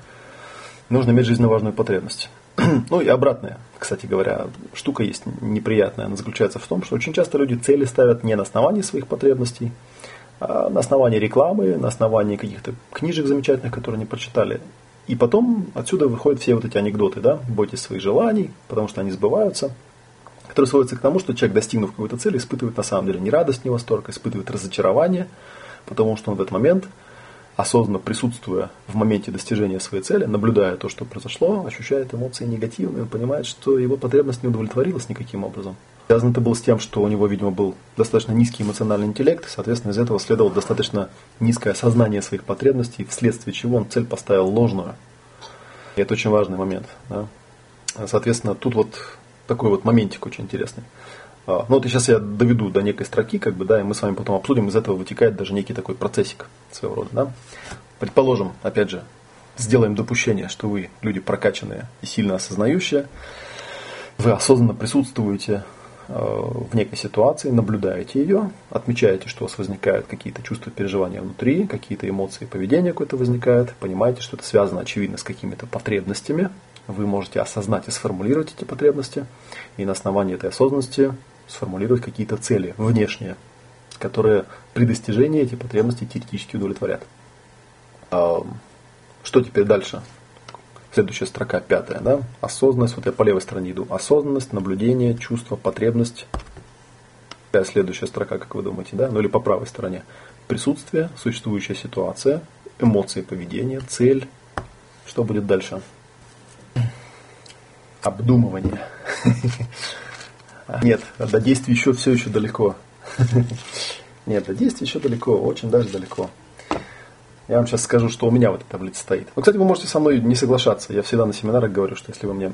нужно иметь жизненно важную потребность. <clears throat> ну и обратная, кстати говоря, штука есть неприятная. Она заключается в том, что очень часто люди цели ставят не на основании своих потребностей, а на основании рекламы, на основании каких-то книжек замечательных, которые они прочитали, и потом отсюда выходят все вот эти анекдоты, да, бойтесь своих желаний, потому что они сбываются, которые сводятся к тому, что человек, достигнув какой-то цели, испытывает на самом деле не радость, не восторг, а испытывает разочарование, потому что он в этот момент, осознанно присутствуя в моменте достижения своей цели, наблюдая то, что произошло, ощущает эмоции негативные, он понимает, что его потребность не удовлетворилась никаким образом. Связано это было с тем, что у него, видимо, был достаточно низкий эмоциональный интеллект, соответственно, из этого следовало достаточно низкое осознание своих потребностей, вследствие чего он цель поставил ложную. И это очень важный момент. Да? Соответственно, тут вот такой вот моментик очень интересный. А, ну вот сейчас я доведу до некой строки, как бы, да, и мы с вами потом обсудим, из этого вытекает даже некий такой процессик своего рода. Да? Предположим, опять же, сделаем допущение, что вы люди прокачанные и сильно осознающие, вы осознанно присутствуете в некой ситуации, наблюдаете ее, отмечаете, что у вас возникают какие-то чувства, переживания внутри, какие-то эмоции, поведение какое-то возникает, понимаете, что это связано, очевидно, с какими-то потребностями, вы можете осознать и сформулировать эти потребности, и на основании этой осознанности сформулировать какие-то цели внешние, которые при достижении эти потребности теоретически удовлетворят. Что теперь дальше? Следующая строка, пятая, да? Осознанность, вот я по левой стороне иду. Осознанность, наблюдение, чувство, потребность. Какая следующая строка, как вы думаете, да? Ну или по правой стороне. Присутствие, существующая ситуация, эмоции, поведение, цель. Что будет дальше? Обдумывание. <laughs> Нет, до действий еще все еще далеко. <laughs> Нет, до действий еще далеко, очень даже далеко. Я вам сейчас скажу, что у меня в этой таблице стоит. Но, кстати, вы можете со мной не соглашаться. Я всегда на семинарах говорю, что если вы мне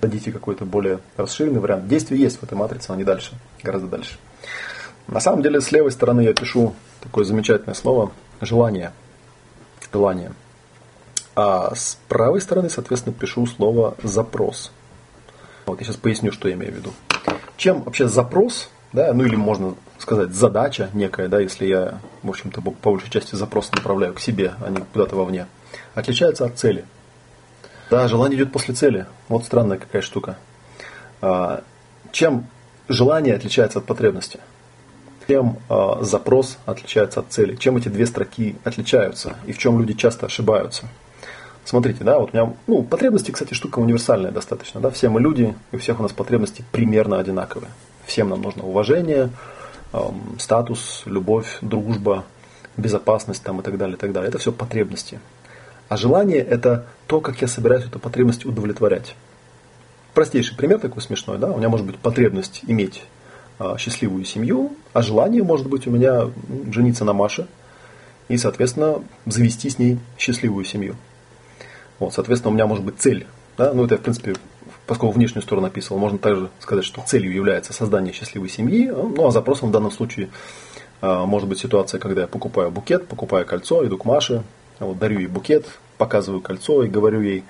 дадите какой-то более расширенный вариант, действие есть в этой матрице, но не дальше, гораздо дальше. На самом деле, с левой стороны я пишу такое замечательное слово «желание». Желание. А с правой стороны, соответственно, пишу слово «запрос». Вот я сейчас поясню, что я имею в виду. Чем вообще запрос, да, ну или можно сказать, задача некая, да, если я, в общем-то, по большей части запрос направляю к себе, а не куда-то вовне, отличается от цели. Да, желание идет после цели. Вот странная какая штука. А, чем желание отличается от потребности? Чем а, запрос отличается от цели? Чем эти две строки отличаются? И в чем люди часто ошибаются? Смотрите, да, вот у меня, ну, потребности, кстати, штука универсальная достаточно, да, все мы люди, и у всех у нас потребности примерно одинаковые. Всем нам нужно уважение, статус, любовь, дружба, безопасность там и так далее, и так далее. Это все потребности. А желание – это то, как я собираюсь эту потребность удовлетворять. Простейший пример такой смешной, да, у меня может быть потребность иметь э, счастливую семью, а желание может быть у меня жениться на Маше и, соответственно, завести с ней счастливую семью. Вот, соответственно, у меня может быть цель. Да? Ну, это, в принципе, поскольку внешнюю сторону описывал, можно также сказать, что целью является создание счастливой семьи. Ну, а запросом в данном случае а, может быть ситуация, когда я покупаю букет, покупаю кольцо, иду к Маше, вот, дарю ей букет, показываю кольцо и говорю ей,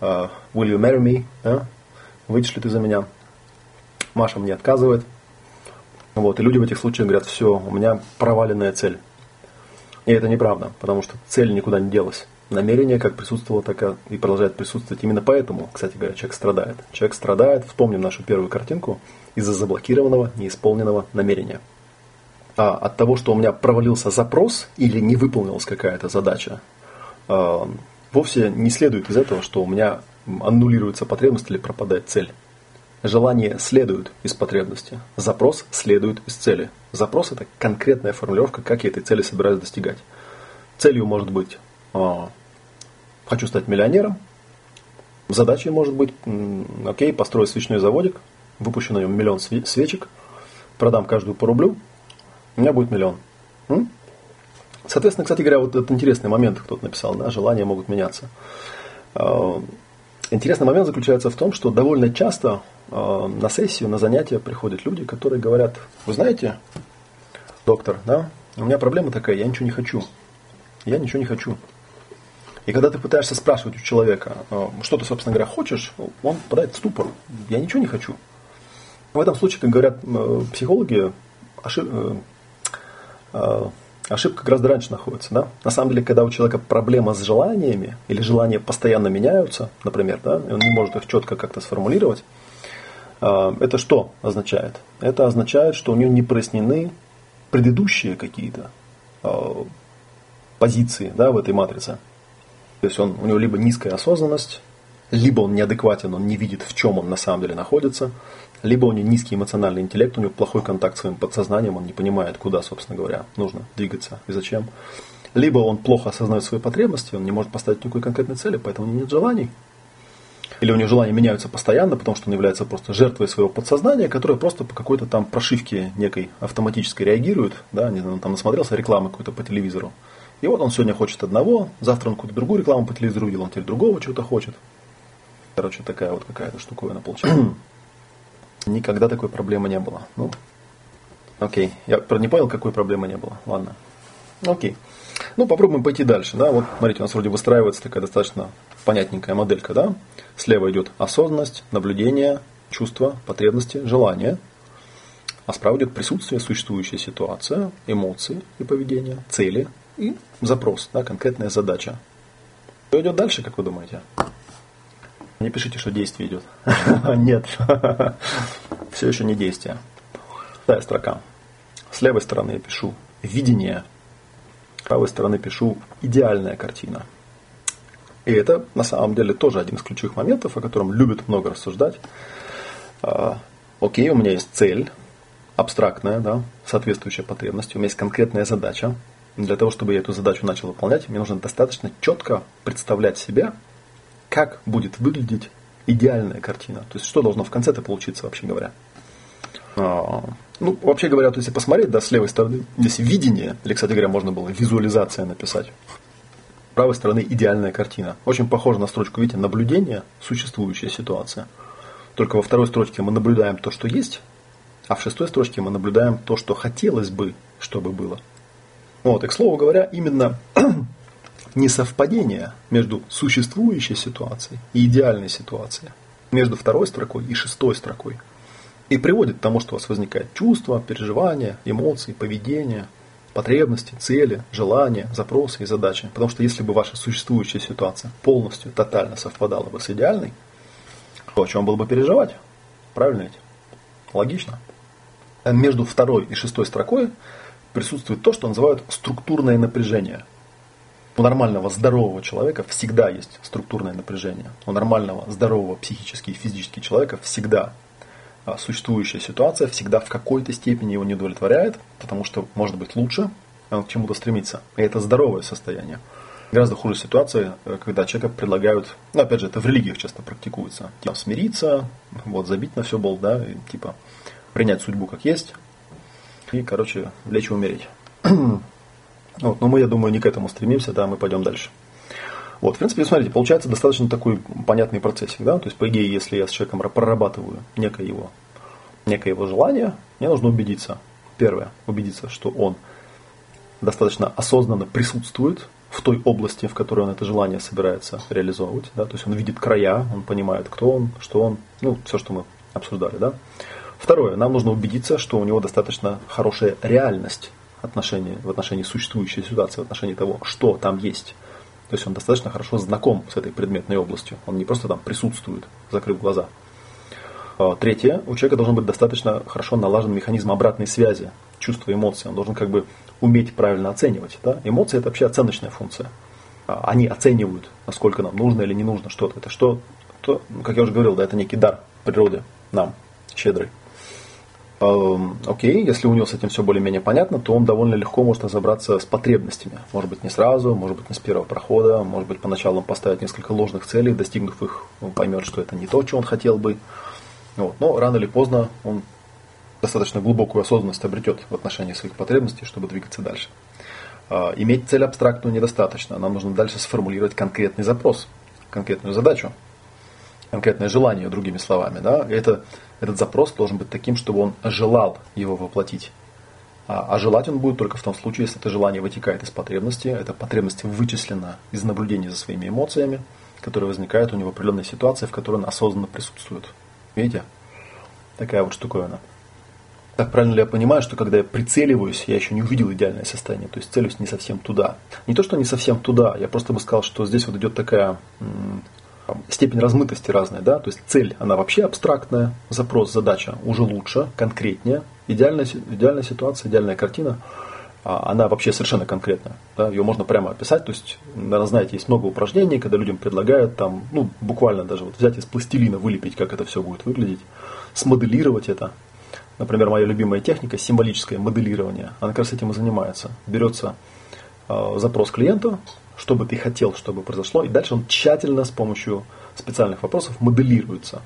а, will you marry me? Да? Выйдешь ли ты за меня? Маша мне отказывает. Вот, и люди в этих случаях говорят, все, у меня проваленная цель. И это неправда, потому что цель никуда не делась намерение как присутствовало, так и продолжает присутствовать. Именно поэтому, кстати говоря, человек страдает. Человек страдает, вспомним нашу первую картинку, из-за заблокированного, неисполненного намерения. А от того, что у меня провалился запрос или не выполнилась какая-то задача, э, вовсе не следует из этого, что у меня аннулируется потребность или пропадает цель. Желание следует из потребности, запрос следует из цели. Запрос – это конкретная формулировка, как я этой цели собираюсь достигать. Целью может быть а, хочу стать миллионером. Задачей может быть, окей, построить свечной заводик, выпущу на нем миллион свечек, продам каждую по рублю, у меня будет миллион. Соответственно, кстати говоря, вот этот интересный момент, кто-то написал, да, желания могут меняться. А, интересный момент заключается в том, что довольно часто а, на сессию, на занятия приходят люди, которые говорят, вы знаете, доктор, да, у меня проблема такая, я ничего не хочу. Я ничего не хочу. И когда ты пытаешься спрашивать у человека, э, что ты, собственно говоря, хочешь, он попадает в ступор. Я ничего не хочу. В этом случае, как говорят э, психологи, ошиб... Э, ошибка гораздо раньше находится. Да? На самом деле, когда у человека проблема с желаниями, или желания постоянно меняются, например, да, и он не может их четко как-то сформулировать, это что означает? Это означает, что у него не прояснены предыдущие какие-то позиции да, в этой матрице. То есть он, у него либо низкая осознанность, либо он неадекватен, он не видит, в чем он на самом деле находится, либо у него низкий эмоциональный интеллект, у него плохой контакт с своим подсознанием, он не понимает, куда, собственно говоря, нужно двигаться и зачем. Либо он плохо осознает свои потребности, он не может поставить никакой конкретной цели, поэтому у него нет желаний. Или у него желания меняются постоянно, потому что он является просто жертвой своего подсознания, которое просто по какой-то там прошивке некой автоматической реагирует. Да, не знаю, он там насмотрелся рекламы какой-то по телевизору. И вот он сегодня хочет одного, завтра он какую-то другую рекламу по телевизору видел, он теперь другого чего-то хочет. Короче, такая вот какая-то штуковина получилась. <clears throat> Никогда такой проблемы не было. Ну, окей. Я не понял, какой проблемы не было. Ладно. Окей. Ну, попробуем пойти дальше. Да? Вот, смотрите, у нас вроде выстраивается такая достаточно понятненькая моделька. Да? Слева идет осознанность, наблюдение, чувства, потребности, желания. А справа идет присутствие, существующая ситуация, эмоции и поведение, цели, и запрос, да, конкретная задача. Что идет дальше, как вы думаете? Не пишите, что действие идет. <laughs> Нет. <laughs> Все еще не действие. Вторая строка. С левой стороны я пишу видение. С правой стороны пишу идеальная картина. И это на самом деле тоже один из ключевых моментов, о котором любят много рассуждать. А, окей, у меня есть цель, абстрактная, да, соответствующая потребности, у меня есть конкретная задача, для того, чтобы я эту задачу начал выполнять, мне нужно достаточно четко представлять себя, как будет выглядеть идеальная картина. То есть, что должно в конце-то получиться, вообще говоря. А, ну, вообще говоря, то если посмотреть, да, с левой стороны, здесь видение, или, кстати говоря, можно было визуализация написать. С правой стороны идеальная картина. Очень похоже на строчку, видите, наблюдение, существующая ситуация. Только во второй строчке мы наблюдаем то, что есть, а в шестой строчке мы наблюдаем то, что хотелось бы, чтобы было. Вот, и, к слову говоря, именно <clears throat> несовпадение между существующей ситуацией и идеальной ситуацией, между второй строкой и шестой строкой, и приводит к тому, что у вас возникает чувство, переживания, эмоции, поведение, потребности, цели, желания, запросы и задачи. Потому что если бы ваша существующая ситуация полностью, тотально совпадала бы с идеальной, то о чем было бы переживать? Правильно ведь? Логично. Между второй и шестой строкой присутствует то, что называют структурное напряжение. У нормального здорового человека всегда есть структурное напряжение. У нормального здорового психически и физически человека всегда а, существующая ситуация всегда в какой-то степени его не удовлетворяет, потому что может быть лучше, он к чему-то стремится. И это здоровое состояние. Гораздо хуже ситуация, э, когда человека предлагают, ну опять же, это в религиях часто практикуется, типа смириться, вот забить на все бол, да, и, типа принять судьбу как есть, и, короче, лечь и умереть. <clears throat> Вот, но мы, я думаю, не к этому стремимся, да, мы пойдем дальше. Вот, в принципе, смотрите, получается достаточно такой понятный процессик, да, то есть, по идее, если я с человеком прорабатываю некое его, некое его желание, мне нужно убедиться, первое, убедиться, что он достаточно осознанно присутствует в той области, в которой он это желание собирается реализовывать, да, то есть он видит края, он понимает, кто он, что он, ну, все, что мы обсуждали, да. Второе, нам нужно убедиться, что у него достаточно хорошая реальность отношении, в отношении существующей ситуации, в отношении того, что там есть. То есть он достаточно хорошо знаком с этой предметной областью. Он не просто там присутствует, закрыв глаза. А, третье, у человека должен быть достаточно хорошо налажен механизм обратной связи, чувства эмоций. Он должен как бы уметь правильно оценивать. Да? Эмоции это вообще оценочная функция. А, они оценивают, насколько нам нужно или не нужно что-то. Это что, то, как я уже говорил, да, это некий дар природы нам, щедрый. Эм, окей, если у него с этим все более-менее понятно, то он довольно легко может разобраться с потребностями. Может быть, не сразу, может быть, не с первого прохода, может быть, поначалу он поставит несколько ложных целей, достигнув их, он поймет, что это не то, что он хотел бы. Вот. Но рано или поздно он достаточно глубокую осознанность обретет в отношении своих потребностей, чтобы двигаться дальше. А, иметь цель абстрактную недостаточно. Нам нужно дальше сформулировать конкретный запрос, конкретную задачу, конкретное желание, другими словами. Да? Это этот запрос должен быть таким, чтобы он желал его воплотить. А, а желать он будет только в том случае, если это желание вытекает из потребности, эта потребность вычислена из наблюдения за своими эмоциями, которые возникают у него в определенной ситуации, в которой он осознанно присутствует. Видите? Такая вот штуковина. Так правильно ли я понимаю, что когда я прицеливаюсь, я еще не увидел идеальное состояние, то есть целюсь не совсем туда. Не то, что не совсем туда, я просто бы сказал, что здесь вот идет такая степень размытости разная, да, то есть цель, она вообще абстрактная, запрос, задача уже лучше, конкретнее, идеальная, идеальная ситуация, идеальная картина, а, она вообще совершенно конкретная, да, ее можно прямо описать, то есть, наверное, знаете, есть много упражнений, когда людям предлагают там, ну, буквально даже вот взять из пластилина, вылепить, как это все будет выглядеть, смоделировать это, Например, моя любимая техника символическое моделирование. Она как раз этим и занимается. Берется э, запрос клиента, что бы ты хотел, чтобы произошло, и дальше он тщательно с помощью специальных вопросов моделируется.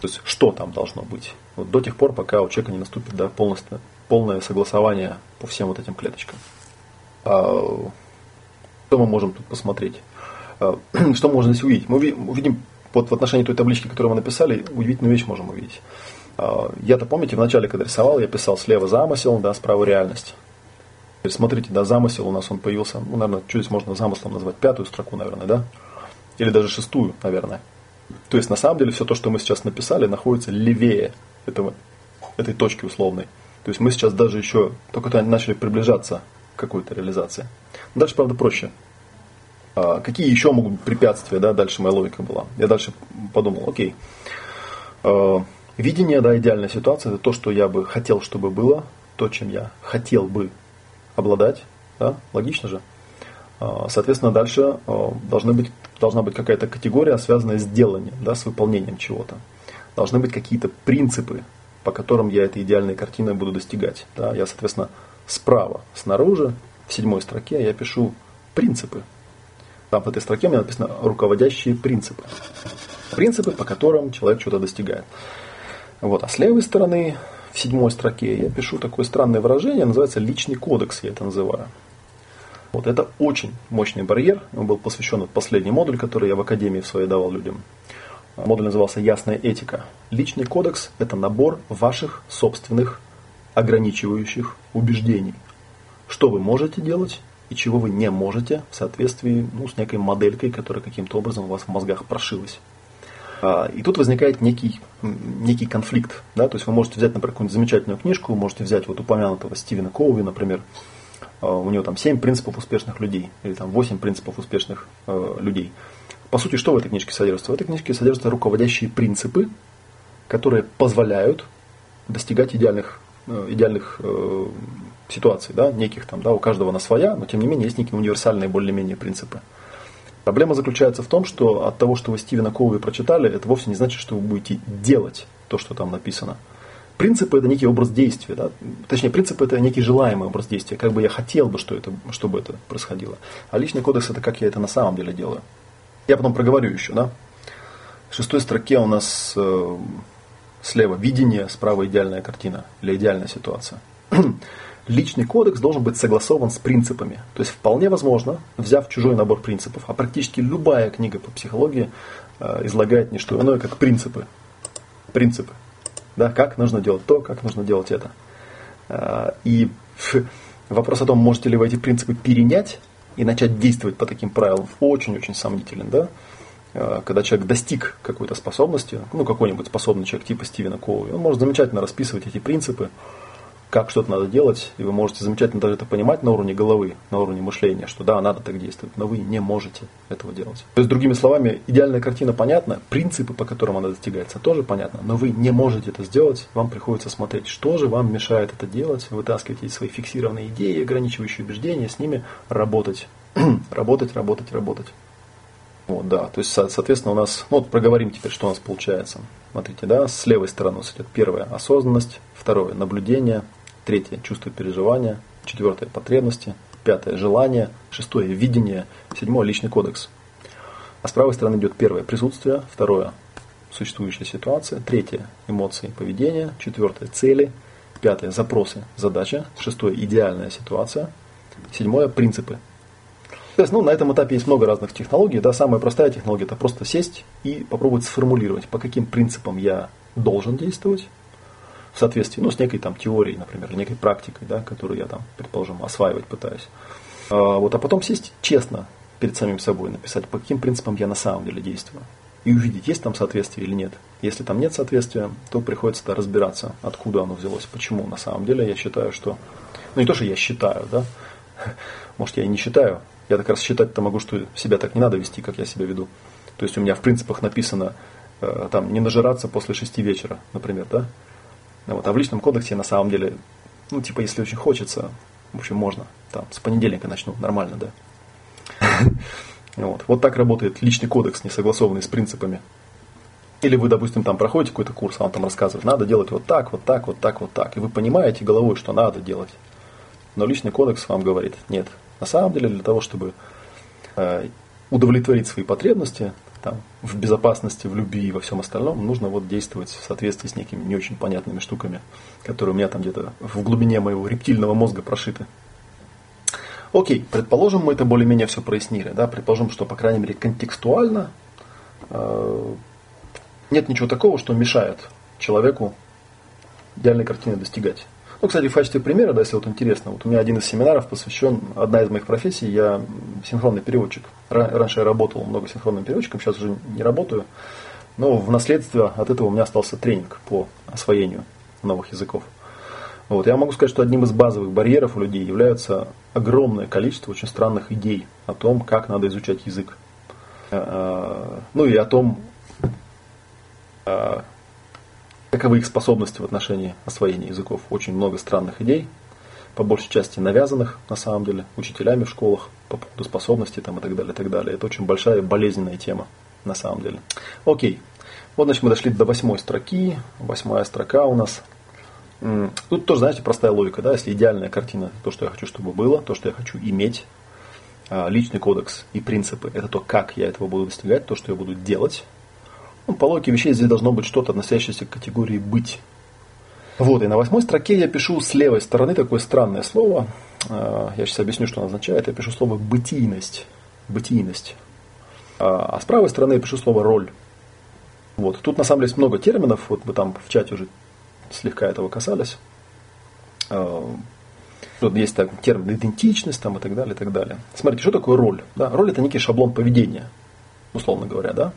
То есть, что там должно быть. Вот до тех пор, пока у человека не наступит да, полностью, полное согласование по всем вот этим клеточкам. А, что мы можем тут посмотреть? А, <clears throat> что можно здесь увидеть? Мы увидим вот в отношении той таблички, которую мы написали, удивительную вещь можем увидеть. А, я-то помните, в начале, когда рисовал, я писал слева замысел, да, справа реальность. Смотрите, да, замысел у нас он появился, ну, наверное, что здесь можно замыслом назвать, пятую строку, наверное, да? Или даже шестую, наверное. То есть, на самом деле, все то, что мы сейчас написали, находится левее этого, этой точки условной. То есть, мы сейчас даже еще только начали приближаться к какой-то реализации. Дальше, правда, проще. А какие еще могут быть препятствия, да, дальше моя логика была. Я дальше подумал, окей, а, видение, да, идеальная ситуация, это то, что я бы хотел, чтобы было, то, чем я хотел бы обладать, да, логично же. А, соответственно, дальше а, должны быть, должна быть какая-то категория, связанная с деланием, да, с выполнением чего-то. Должны быть какие-то принципы, по которым я этой идеальной картиной буду достигать. Да. Я, соответственно, справа, снаружи, в седьмой строке я пишу принципы. Там в этой строке у меня написано руководящие принципы. Принципы, по которым человек что-то достигает. Вот. А с левой стороны в седьмой строке я пишу такое странное выражение, называется личный кодекс, я это называю. Вот это очень мощный барьер. Он был посвящен последний модуль, который я в академии в своей давал людям. Модуль назывался «Ясная этика». Личный кодекс – это набор ваших собственных ограничивающих убеждений. Что вы можете делать и чего вы не можете в соответствии ну, с некой моделькой, которая каким-то образом у вас в мозгах прошилась. А, и тут возникает некий, некий конфликт. Да? То есть вы можете взять, например, какую-нибудь замечательную книжку, можете взять вот упомянутого Стивена Коуви, например, а, у него там 7 принципов успешных людей, или там 8 принципов успешных э, людей. По сути, что в этой книжке содержится? В этой книжке содержатся руководящие принципы, которые позволяют достигать идеальных, э, идеальных э, ситуаций, да, неких там, да, у каждого на своя, но тем не менее есть некие универсальные более-менее принципы. Проблема заключается в том, что от того, что вы Стивена Коуи прочитали, это вовсе не значит, что вы будете делать то, что там написано. Принципы – это некий образ действия. Да? Точнее, принципы – это некий желаемый образ действия. Как бы я хотел бы, что это, чтобы это происходило. А личный кодекс – это как я это на самом деле делаю. Я потом проговорю еще. Да? В шестой строке у нас э, слева видение, справа идеальная картина или идеальная ситуация. <clears throat> Личный кодекс должен быть согласован с принципами. То есть вполне возможно, взяв чужой набор принципов, а практически любая книга по психологии э, излагает не что иное, как принципы. Принципы. Да, как нужно делать то, как нужно делать это. Э, и <laughs> вопрос о том, можете ли вы эти принципы перенять и начать действовать по таким правилам, очень-очень сомнителен. Да? Э, когда человек достиг какой-то способности, ну какой-нибудь способный человек типа Стивена Коуи, он может замечательно расписывать эти принципы, как что-то надо делать, и вы можете замечательно даже это понимать на уровне головы, на уровне мышления, что да, надо так действовать, но вы не можете этого делать. То есть, другими словами, идеальная картина понятна, принципы, по которым она достигается, тоже понятно, но вы не можете это сделать, вам приходится смотреть, что же вам мешает это делать, вытаскивать эти свои фиксированные идеи, ограничивающие убеждения, с ними работать, <clears throat> работать, работать, работать. Вот, да, то есть, соответственно, у нас, ну вот проговорим теперь, что у нас получается. Смотрите, да, с левой стороны у нас идет первое – осознанность, второе – наблюдение, третье – чувство переживания, четвертое – потребности, пятое – желание, шестое – видение, седьмое – личный кодекс. А с правой стороны идет первое – присутствие, второе – существующая ситуация, третье – эмоции, поведение, четвертое – цели, пятое – запросы, задача, шестое – идеальная ситуация, седьмое – принципы. То есть, ну, на этом этапе есть много разных технологий. Да, самая простая технология – это просто сесть и попробовать сформулировать, по каким принципам я должен действовать, в соответствии ну, с некой там теорией, например, некой практикой, да, которую я там, предположим, осваивать пытаюсь. А, вот, а потом сесть честно перед самим собой, написать, по каким принципам я на самом деле действую. И увидеть, есть там соответствие или нет. Если там нет соответствия, то приходится -то разбираться, откуда оно взялось, почему. На самом деле я считаю, что... Ну не то, что я считаю, да. <laughs> Может, я и не считаю. Я так раз считать-то могу, что себя так не надо вести, как я себя веду. То есть у меня в принципах написано э, там не нажираться после шести вечера, например, да. Вот. А в личном кодексе на самом деле, ну, типа, если очень хочется, в общем, можно. Там, с понедельника начну, нормально, да. <laughs> Вот. вот так работает личный кодекс, не согласованный с принципами. Или вы, допустим, там проходите какой-то курс, а он там рассказывает, надо делать вот так, вот так, вот так, вот так. И вы понимаете головой, что надо делать. Но личный кодекс вам говорит, нет. На самом деле, для того, чтобы э, удовлетворить свои потребности, там, в безопасности, в любви и во всем остальном, нужно вот действовать в соответствии с некими не очень понятными штуками, которые у меня там где-то в глубине моего рептильного мозга прошиты. Окей, предположим, мы это более-менее все прояснили. Да? Предположим, что, по крайней мере, контекстуально э, нет ничего такого, что мешает человеку идеальной картины достигать. Ну, кстати, в качестве примера, да, если вот интересно, вот у меня один из семинаров посвящен, одна из моих профессий, я синхронный переводчик. Раньше я работал много синхронным переводчиком, сейчас уже не работаю. Но в наследстве от этого у меня остался тренинг по освоению новых языков. Вот. Я могу сказать, что одним из базовых барьеров у людей является огромное количество очень странных идей о том, как надо изучать язык. Э, э, ну и о том, э, Каковы их способности в отношении освоения языков? Очень много странных идей, по большей части навязанных, на самом деле, учителями в школах по поводу способностей там, и так далее, и так далее. Это очень большая болезненная тема, на самом деле. Окей. Вот, значит, мы дошли до восьмой строки. Восьмая строка у нас. Тут тоже, знаете, простая логика, да, если идеальная картина, то, что я хочу, чтобы было, то, что я хочу иметь, а, личный кодекс и принципы, это то, как я этого буду достигать, то, что я буду делать, ну, по логике вещей здесь должно быть что-то, относящееся к категории «быть». Вот, и на восьмой строке я пишу с левой стороны такое странное слово. А, я сейчас объясню, что оно означает. Я пишу слово «бытийность». Бытийность. А, а с правой стороны я пишу слово «роль». Вот. Тут на самом деле есть много терминов. Вот мы там в чате уже слегка этого касались. А, тут есть так, термин идентичность там, и так далее, и так далее. Смотрите, что такое роль? Да, роль это некий шаблон поведения, условно говоря, да.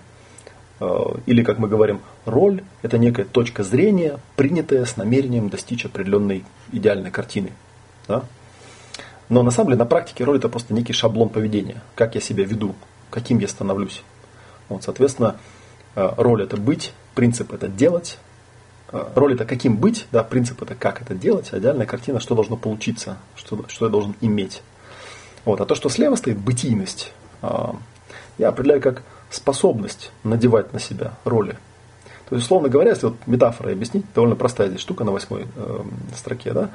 Э, или, как мы говорим, роль – это некая точка зрения, принятая с намерением достичь определенной идеальной картины. Да? Но на самом деле на практике роль – это просто некий шаблон поведения, как я себя веду, каким я становлюсь. Вот, соответственно, э, роль – это быть, принцип – это делать, э, роль это каким быть, да, принцип это как это делать, а идеальная картина, что должно получиться, что, что я должен иметь. Вот. А то, что слева стоит, бытийность, я определяю как способность надевать на себя роли. То есть, условно говоря, если вот метафорой объяснить, довольно простая здесь штука на восьмой э, строке, да,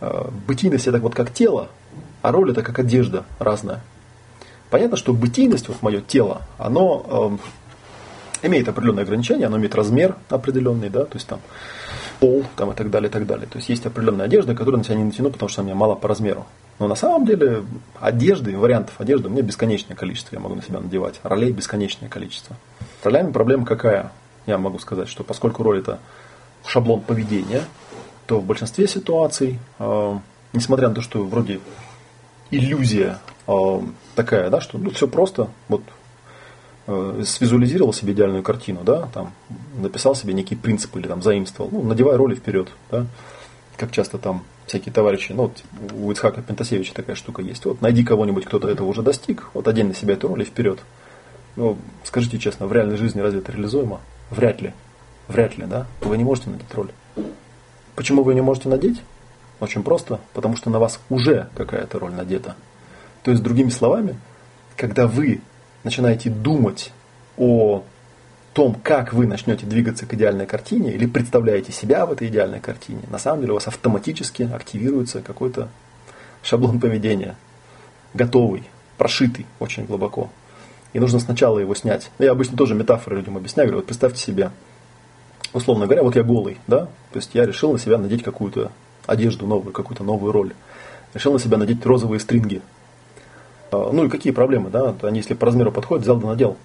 э, бытийность это вот как тело, а роль это как одежда разная. Понятно, что бытийность, вот мое тело, оно э, имеет определенные ограничения, оно имеет размер определенный, да, то есть там пол там, и так далее, и так далее. То есть есть определенная одежда, которую на себя не натяну, потому что она мне мало по размеру. Но на самом деле одежды, вариантов одежды у меня бесконечное количество, я могу на себя надевать. Ролей бесконечное количество. С ролями проблема какая? Я могу сказать, что поскольку роль это шаблон поведения, то в большинстве ситуаций, э, несмотря на то, что вроде иллюзия э, такая, да, что ну, все просто, вот э, свизуализировал себе идеальную картину, да, там, написал себе некий принцип или там заимствовал, ну, надевай роли вперед, да, как часто там всякие товарищи, ну, вот у Ицхака Пентасевича такая штука есть, вот найди кого-нибудь, кто-то этого уже достиг, вот одень на себя эту роль и вперед. Ну, скажите честно, в реальной жизни разве это реализуемо? Вряд ли. Вряд ли, да? Вы не можете надеть роль. Почему вы не можете надеть? Очень просто, потому что на вас уже какая-то роль надета. То есть, другими словами, когда вы начинаете думать о том, как вы начнете двигаться к идеальной картине или представляете себя в этой идеальной картине, на самом деле у вас автоматически активируется какой-то шаблон поведения, готовый, прошитый очень глубоко. И нужно сначала его снять. Я обычно тоже метафоры людям объясняю, говорю, вот представьте себе, условно говоря, вот я голый, да, то есть я решил на себя надеть какую-то одежду новую, какую-то новую роль. Решил на себя надеть розовые стринги. А, ну и какие проблемы, да, они если по размеру подходят, взял да надел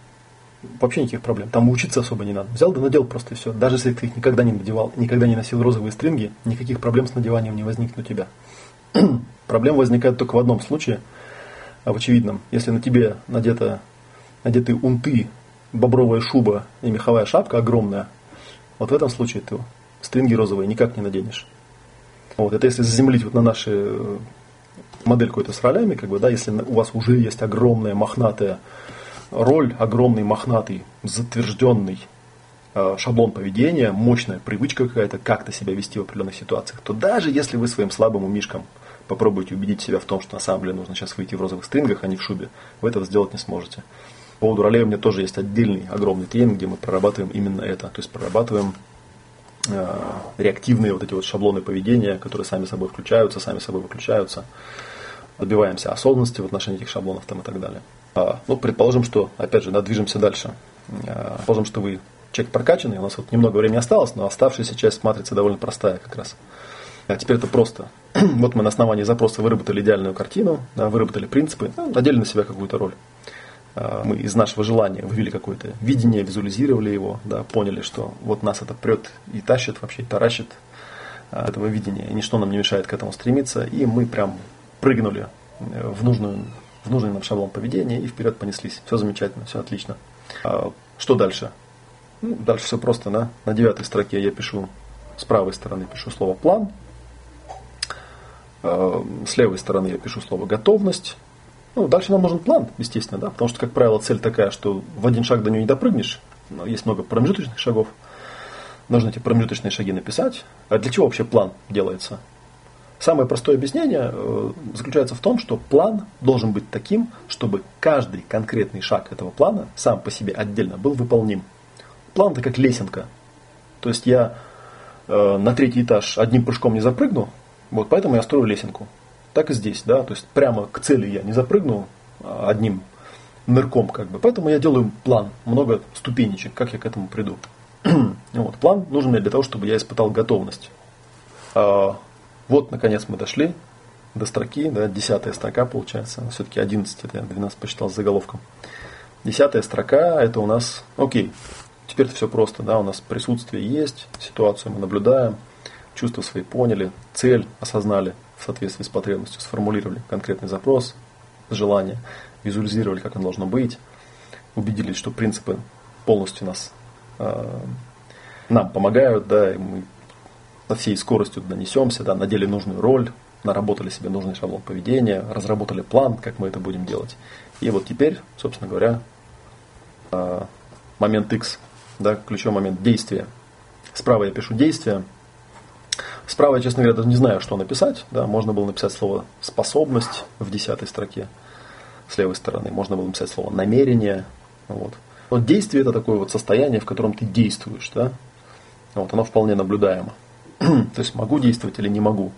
вообще никаких проблем. Там учиться особо не надо. Взял да надел просто и все. Даже если ты их никогда не надевал, никогда не носил розовые стринги, никаких проблем с надеванием не возникнет у тебя. <clears throat> Проблема возникает только в одном случае, а в очевидном. Если на тебе надета, надеты унты, бобровая шуба и меховая шапка огромная, вот в этом случае ты стринги розовые никак не наденешь. Вот, это если заземлить вот на наши э, модель какой-то с ролями, как бы, да, если у вас уже есть огромная мохнатая роль огромный, мохнатый, затвержденный э, шаблон поведения, мощная привычка какая-то, как-то себя вести в определенных ситуациях, то даже если вы своим слабым умишкам попробуете убедить себя в том, что на самом деле нужно сейчас выйти в розовых стрингах, а не в шубе, вы этого сделать не сможете. По поводу ролей у меня тоже есть отдельный огромный тренинг, где мы прорабатываем именно это. То есть прорабатываем э, реактивные вот эти вот шаблоны поведения, которые сами собой включаются, сами собой выключаются. Добиваемся осознанности в отношении этих шаблонов там и так далее. А, ну, предположим, что, опять же, движемся дальше. А, предположим, что вы человек прокачанный, у нас вот немного времени осталось, но оставшаяся часть матрицы довольно простая как раз. А теперь это просто. <clears throat> вот мы на основании запроса выработали идеальную картину, выработали принципы, ну, надели на себя какую-то роль. А, мы из нашего желания вывели какое-то видение, визуализировали его, да, поняли, что вот нас это прет и тащит, вообще и таращит этого видения, и ничто нам не мешает к этому стремиться, и мы прям прыгнули э, в нужную в нужный нам шаблон поведения и вперед понеслись. Все замечательно, все отлично. А что дальше? Ну, дальше все просто. Да? На девятой строке я пишу, с правой стороны пишу слово план, а, с левой стороны я пишу слово готовность. Ну, дальше нам нужен план, естественно, да, потому что, как правило, цель такая, что в один шаг до нее не допрыгнешь, но есть много промежуточных шагов. Нужно эти промежуточные шаги написать. А для чего вообще план делается? Самое простое объяснение э, заключается в том, что план должен быть таким, чтобы каждый конкретный шаг этого плана сам по себе отдельно был выполним. План это как лесенка. То есть я э, на третий этаж одним прыжком не запрыгну, вот поэтому я строю лесенку. Так и здесь, да, то есть прямо к цели я не запрыгну а, одним нырком, как бы. Поэтому я делаю план, много ступенечек, как я к этому приду. <clears throat> вот, план нужен мне для того, чтобы я испытал готовность. Вот, наконец, мы дошли до строки, да, десятая строка получается, все-таки 11, это я 12 посчитал с заголовком. Десятая строка, это у нас, окей, теперь все просто, да, у нас присутствие есть, ситуацию мы наблюдаем, чувства свои поняли, цель осознали в соответствии с потребностью, сформулировали конкретный запрос, желание, визуализировали, как оно должно быть, убедились, что принципы полностью нас э, нам помогают, да, и мы на всей скоростью донесемся, да, надели нужную роль, наработали себе нужный шаблон поведения, разработали план, как мы это будем делать. И вот теперь, собственно говоря, а, момент X, да, ключевой момент действия. Справа я пишу действия. Справа я, честно говоря, даже не знаю, что написать. Да, можно было написать слово «способность» в десятой строке с левой стороны. Можно было написать слово «намерение». Вот. Вот действие – это такое вот состояние, в котором ты действуешь. Да? Вот, оно вполне наблюдаемо. <clears throat> То есть могу действовать или не могу.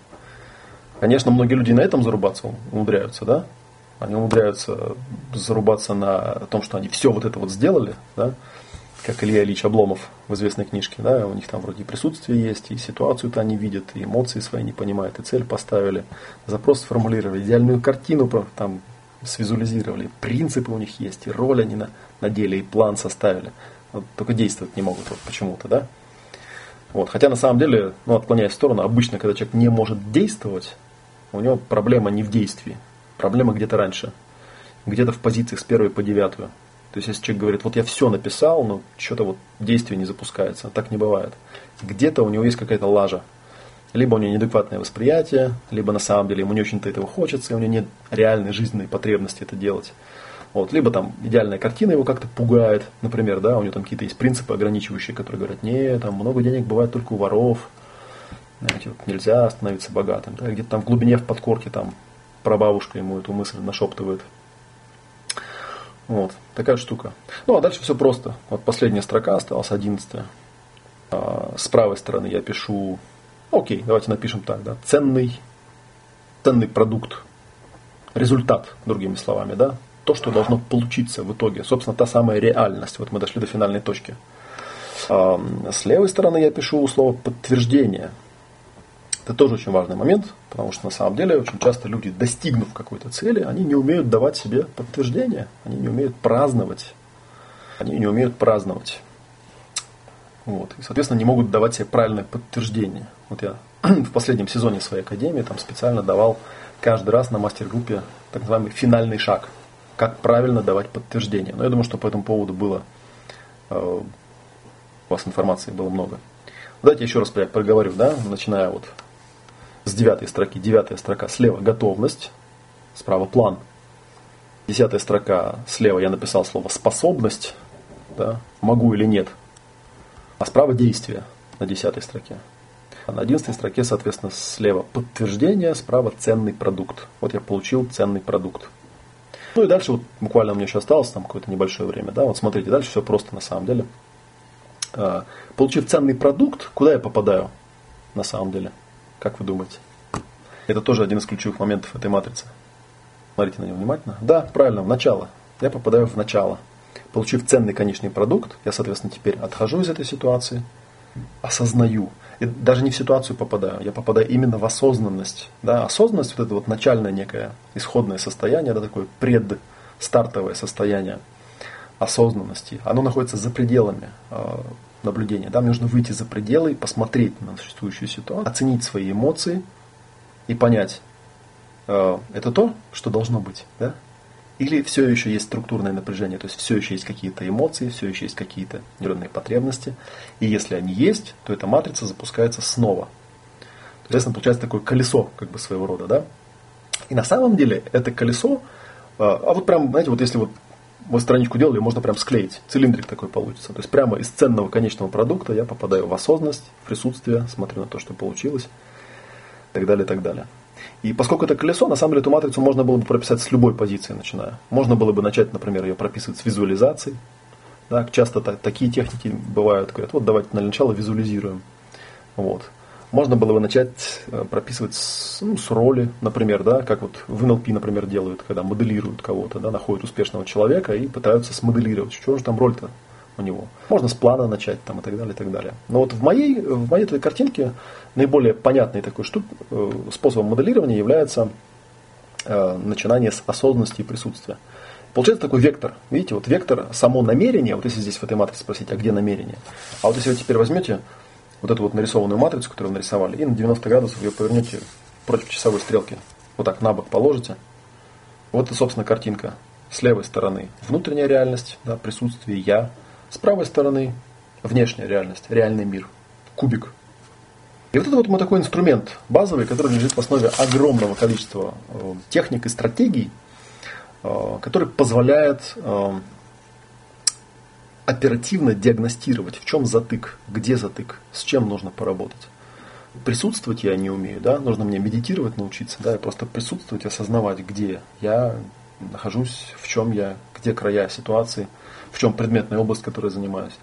Конечно, многие люди на этом зарубаться умудряются, да? Они умудряются зарубаться на том, что они все вот это вот сделали, да? как Илья Ильич Обломов в известной книжке, да, у них там вроде и присутствие есть, и ситуацию-то они видят, и эмоции свои не понимают, и цель поставили, запрос сформулировали, идеальную картину там свизуализировали, принципы у них есть, и роль они на, на деле, и план составили. Вот, только действовать не могут вот почему-то, да. Вот, хотя на самом деле, ну, отклоняясь в сторону, обычно, когда человек не может действовать, у него проблема не в действии, проблема где-то раньше, где-то в позициях с первой по девятую. То есть, если человек говорит, вот я все написал, но что-то вот действие не запускается, так не бывает. Где-то у него есть какая-то лажа. Либо у него неадекватное восприятие, либо на самом деле ему не очень-то этого хочется, и у него нет реальной жизненной потребности это делать. Вот, либо там идеальная картина его как-то пугает, например, да, у него там какие-то есть принципы ограничивающие, которые говорят, нет, там много денег бывает только у воров, знаете, вот нельзя становиться богатым. Да, где-то там в глубине, в подкорке там прабабушка ему эту мысль нашептывает. Вот, такая штука. Ну, а дальше все просто. Вот последняя строка осталась, одиннадцатая. А, с правой стороны я пишу, окей, давайте напишем так, да, ценный, ценный продукт, результат, другими словами, да, то, что должно получиться в итоге. Собственно, та самая реальность. Вот мы дошли до финальной точки. С левой стороны я пишу слово подтверждение. Это тоже очень важный момент, потому что на самом деле очень часто люди, достигнув какой-то цели, они не умеют давать себе подтверждение, они не умеют праздновать. Они не умеют праздновать. Вот. И, соответственно, не могут давать себе правильное подтверждение. Вот я <clears throat> в последнем сезоне своей академии там специально давал каждый раз на мастер-группе так называемый финальный шаг. Как правильно давать подтверждение. Но я думаю, что по этому поводу было э, у вас информации было много. Давайте еще раз проговорю, да, начиная вот с девятой строки. Девятая строка слева готовность, справа план. Десятая строка слева я написал слово способность, да, могу или нет. А справа действие на десятой строке. А на одиннадцатой строке, соответственно, слева подтверждение, справа ценный продукт. Вот я получил ценный продукт. Ну и дальше вот буквально у меня еще осталось там какое-то небольшое время. Да, вот смотрите, дальше все просто на самом деле. А, получив ценный продукт, куда я попадаю на самом деле? Как вы думаете? Это тоже один из ключевых моментов этой матрицы. Смотрите на него внимательно. Да, правильно, в начало. Я попадаю в начало. Получив ценный конечный продукт, я, соответственно, теперь отхожу из этой ситуации, осознаю. И даже не в ситуацию попадаю, я попадаю именно в осознанность. Да? Осознанность, вот это вот начальное некое исходное состояние, это такое предстартовое состояние осознанности. Оно находится за пределами э, наблюдения. Да? Мне нужно выйти за пределы, посмотреть на существующую ситуацию, оценить свои эмоции и понять, э, это то, что должно быть. Да? Или все еще есть структурное напряжение, то есть все еще есть какие-то эмоции, все еще есть какие-то нейронные потребности. И если они есть, то эта матрица запускается снова. То есть, получается такое колесо как бы своего рода. Да? И на самом деле это колесо, э, а вот прям, знаете, вот если вот мы страничку делали, можно прям склеить. Цилиндрик такой получится. То есть прямо из ценного конечного продукта я попадаю в осознанность, в присутствие, смотрю на то, что получилось, и так далее, и так далее. И поскольку это колесо, на самом деле эту матрицу можно было бы прописать с любой позиции, начиная. Можно было бы начать, например, ее прописывать с визуализацией. Да, часто так, такие техники бывают, говорят, вот давайте на начало визуализируем. Вот можно было бы начать э, прописывать с, ну, с роли, например, да, как вот в НЛП, например, делают, когда моделируют кого-то, да, находят успешного человека и пытаются смоделировать, что же там роль-то у него. Можно с плана начать там и так далее, и так далее. Но вот в моей, в моей этой картинке наиболее понятный такой штук, э, способом моделирования является э, начинание с осознанности и присутствия. Получается такой вектор. Видите, вот вектор, само намерение, вот если здесь в этой матрице спросить, а где намерение? А вот если вы теперь возьмете вот эту вот нарисованную матрицу, которую нарисовали, и на 90 градусов ее повернете против часовой стрелки. Вот так на бок положите. Вот и, собственно, картинка. С левой стороны внутренняя реальность, да, присутствие я. С правой стороны внешняя реальность, реальный мир. Кубик. И вот это вот мы такой инструмент базовый, который лежит в основе огромного количества э, техник и стратегий, э, который позволяет э, оперативно диагностировать, в чем затык, где затык, с чем нужно поработать. Присутствовать я не умею, да, нужно мне медитировать научиться, да, и просто присутствовать, осознавать, где я нахожусь, в чем я, где края ситуации, в чем предметная область, которой я занимаюсь.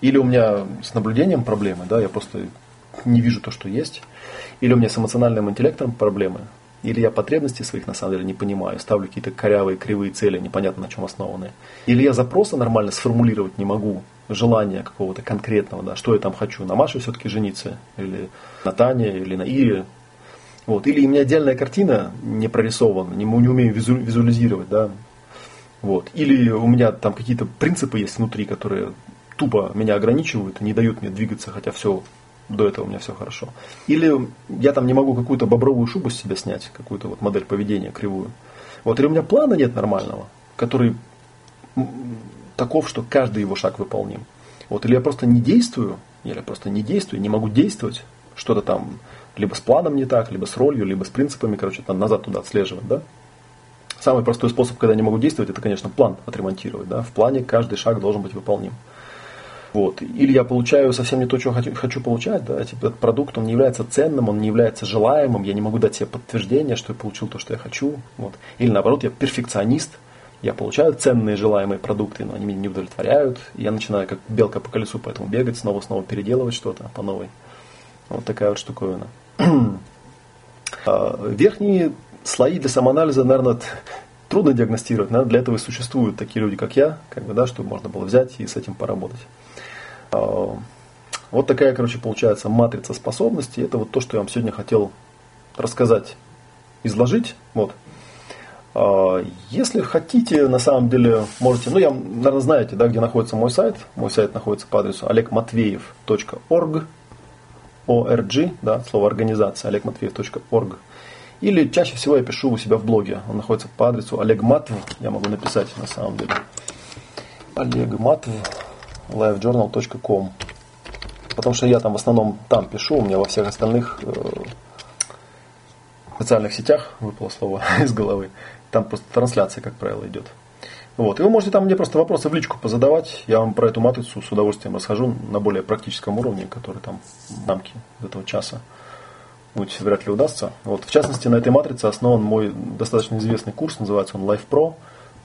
Или у меня с наблюдением проблемы, да, я просто не вижу то, что есть. Или у меня с эмоциональным интеллектом проблемы. Или я потребности своих на самом деле не понимаю, ставлю какие-то корявые, кривые цели, непонятно на чем основанные. Или я запросы нормально сформулировать не могу, желания какого-то конкретного, да, что я там хочу, на Маше все-таки жениться, или на Тане, или на Ире. Вот. Или у меня идеальная картина не прорисована, не, не умею визу, визуализировать, да. Вот. Или у меня там какие-то принципы есть внутри, которые тупо меня ограничивают не дают мне двигаться, хотя все до этого у меня все хорошо. Или я там не могу какую-то бобровую шубу с себя снять, какую-то вот модель поведения кривую. Вот, или у меня плана нет нормального, который таков, что каждый его шаг выполним. Вот, или я просто не действую, или я просто не действую, не могу действовать, что-то там либо с планом не так, либо с ролью, либо с принципами, короче, там назад туда отслеживать, да. Самый простой способ, когда я не могу действовать, это, конечно, план отремонтировать, да. В плане каждый шаг должен быть выполним. Вот. Или я получаю совсем не то, что хочу, хочу получать, да, типа, этот продукт, он не является ценным, он не является желаемым, я не могу дать себе подтверждение, что я получил то, что я хочу. Вот. Или наоборот, я перфекционист, я получаю ценные желаемые продукты, но они меня не удовлетворяют, я начинаю как белка по колесу поэтому бегать, снова-снова переделывать что-то по новой. Вот такая вот штуковина. <clears throat> А, верхние слои для самоанализа, наверное, трудно диагностировать. Наверное, для этого и существуют такие люди, как я, как бы, да, чтобы можно было взять и с этим поработать. А, вот такая, короче, получается матрица способностей. Это вот то, что я вам сегодня хотел рассказать, изложить. Вот. А, если хотите, на самом деле, можете, ну, я, наверное, знаете, да, где находится мой сайт. Мой сайт находится по адресу olegmatveev.org, org, да, слово организация, olegmatveev.org. Или чаще всего я пишу у себя в блоге. Он находится по адресу олегматв, я могу написать на самом деле. Олегматв, livejournal.com. Потому что я там в основном там пишу, у меня во всех остальных э, социальных сетях выпало слово <laughs> из головы. Там просто трансляция, как правило, идет. Вот. И вы можете там мне просто вопросы в личку позадавать. Я вам про эту матрицу с удовольствием расскажу на более практическом уровне, который там в рамке этого часа. Будет вряд ли удастся. Вот. В частности, на этой матрице основан мой достаточно известный курс, называется он Life Pro.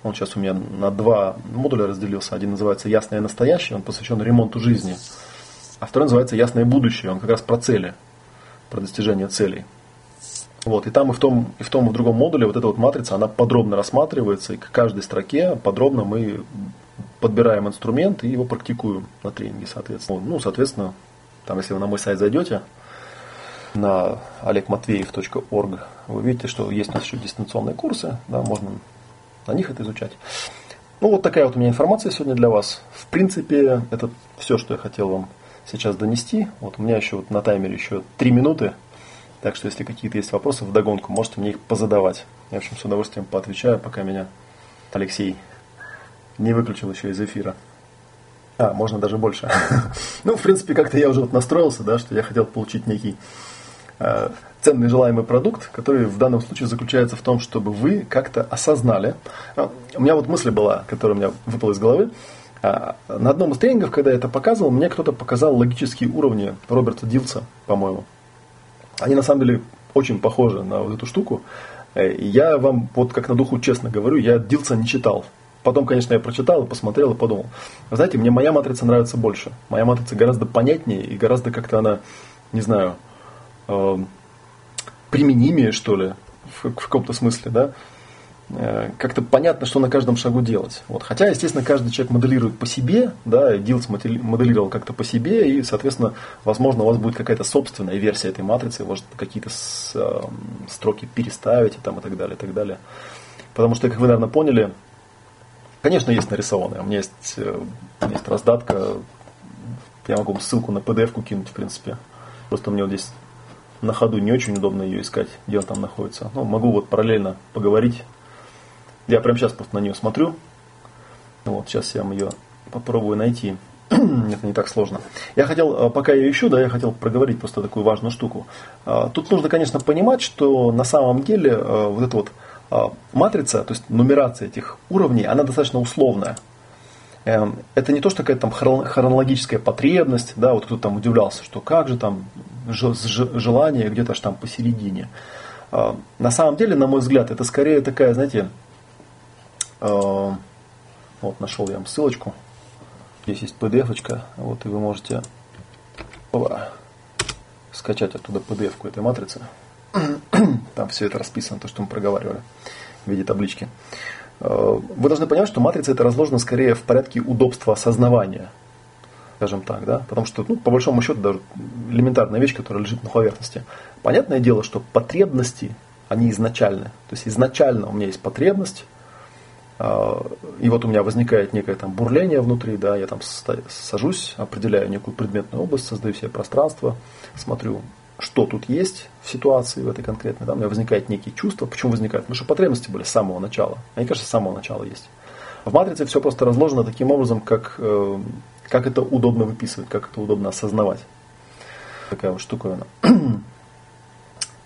Он сейчас у меня на два модуля разделился. Один называется «Ясное настоящее», он посвящен ремонту жизни. А второй называется «Ясное будущее», он как раз про цели, про достижение целей. Вот, и там и в том, и в том, и в другом модуле вот эта вот матрица, она подробно рассматривается, и к каждой строке подробно мы подбираем инструмент и его практикуем на тренинге, соответственно. Ну, соответственно, там, если вы на мой сайт зайдете, на olegmatveev.org, вы видите, что есть у нас еще дистанционные курсы, да, можно на них это изучать. Ну, вот такая вот у меня информация сегодня для вас. В принципе, это все, что я хотел вам сейчас донести. Вот у меня еще вот на таймере еще три минуты. Так что, если какие-то есть вопросы в догонку, можете мне их позадавать. Я, в общем, с удовольствием поотвечаю, пока меня Алексей не выключил еще из эфира. А, можно даже больше. <laughs> ну, в принципе, как-то я уже вот настроился, да, что я хотел получить некий ценный желаемый продукт, который в данном случае заключается в том, чтобы вы как-то осознали. Э, у меня вот мысль была, которая у меня выпала из головы. Э, на одном из тренингов, когда я это показывал, мне кто-то показал логические уровни Роберта Дилса, по-моему. Они на самом деле очень похожи на вот эту штуку. Я вам, вот как на духу честно говорю, я Дилса не читал. Потом, конечно, я прочитал, посмотрел и подумал. знаете, мне моя матрица нравится больше. Моя матрица гораздо понятнее и гораздо как-то она, не знаю, э, применимее, что ли, в, в каком-то смысле, да, э, как-то понятно, что на каждом шагу делать. Вот. Хотя, естественно, каждый человек моделирует по себе, да, Дилс моделировал как-то по себе, и, соответственно, возможно, у вас будет какая-то собственная версия этой матрицы, может, какие-то с, э, строки переставить и, там, и так далее, и так далее. Потому что, как вы, наверное, поняли, конечно, есть нарисованное. У меня есть, э, у меня есть раздатка, я могу ссылку на PDF-ку кинуть, в принципе. Просто у меня вот здесь на ходу не очень удобно ее искать, где он там находится. Но ну, могу вот параллельно поговорить. Я прямо сейчас просто на нее смотрю. Вот, сейчас я вам ее попробую найти. <clears throat> Это не так сложно. Я хотел, э, пока я ищу, да, я хотел проговорить просто такую важную штуку. А, тут нужно, конечно, понимать, что на самом деле э, вот эта вот а, матрица, то есть нумерация этих уровней, она достаточно условная. Эм, это не то, что какая-то там хронологическая потребность, да, вот кто-то там удивлялся, что как же там желание где-то аж там посередине. А, на самом деле, на мой взгляд, это скорее такая, знаете, а, вот нашел я вам ссылочку. Здесь есть PDF-очка, вот и вы можете скачать оттуда PDF-ку этой матрицы. Там все это расписано, то, что мы проговаривали в виде таблички. Вы должны понять, что матрица это разложена скорее в порядке удобства осознавания скажем так, да, потому что, ну, по большому счету, даже элементарная вещь, которая лежит на поверхности. Понятное дело, что потребности, они изначальны. То есть изначально у меня есть потребность, а, и вот у меня возникает некое там бурление внутри, да, я там сажусь, определяю некую предметную область, создаю себе пространство, смотрю, что тут есть в ситуации в этой конкретной, да, у меня возникает некие чувства. Почему возникают? Потому что потребности были с самого начала. Они, кажется, с самого начала есть. В матрице все просто разложено таким образом, как э, как это удобно выписывать, как это удобно осознавать. Такая вот штуковина. <clears throat>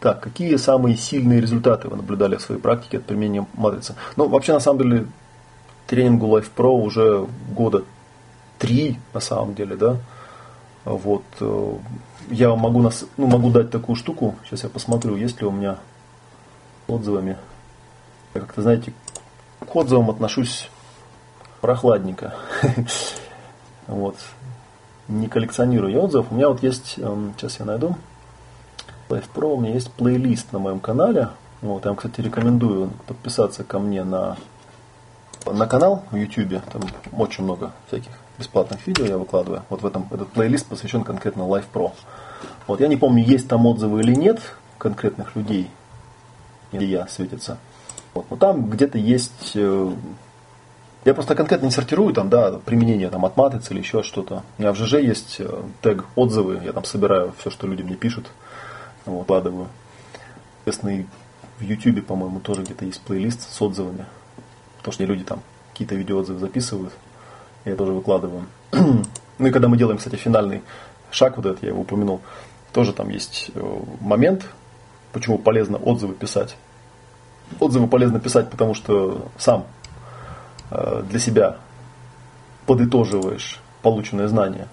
Так, какие самые сильные результаты вы наблюдали в своей практике от применения матрицы? Ну, вообще, на самом деле, тренингу Life Pro уже года три, на самом деле, да. Вот. Я могу, нас, ну, могу дать такую штуку. Сейчас я посмотрю, есть ли у меня отзывами. Я как-то, знаете, к отзывам отношусь прохладненько. <laughs> Вот. Не коллекционирую отзывов. У меня вот есть, эм, сейчас я найду, Life Pro, у меня есть плейлист на моем канале. Вот, я вам, кстати, рекомендую подписаться ко мне на, на канал в YouTube. Там очень много всяких бесплатных видео я выкладываю. Вот в этом этот плейлист посвящен конкретно Life Pro. Вот я не помню, есть там отзывы или нет конкретных людей, где я светится. Вот, но там где-то есть э, я просто конкретно не сортирую там, да, применение там от матрицы или еще что-то. У меня в ЖЖ есть э, тег отзывы, я там собираю все, что люди мне пишут, вот, вкладываю. Соответственно, и в YouTube, по-моему, тоже где-то есть плейлист с отзывами. Потому что люди там какие-то видеоотзывы записывают, я тоже выкладываю. <clears throat> ну и когда мы делаем, кстати, финальный шаг, вот этот я его упомянул, тоже там есть э, момент, почему полезно отзывы писать. Отзывы полезно писать, потому что сам Э, для себя подытоживаешь полученные знания.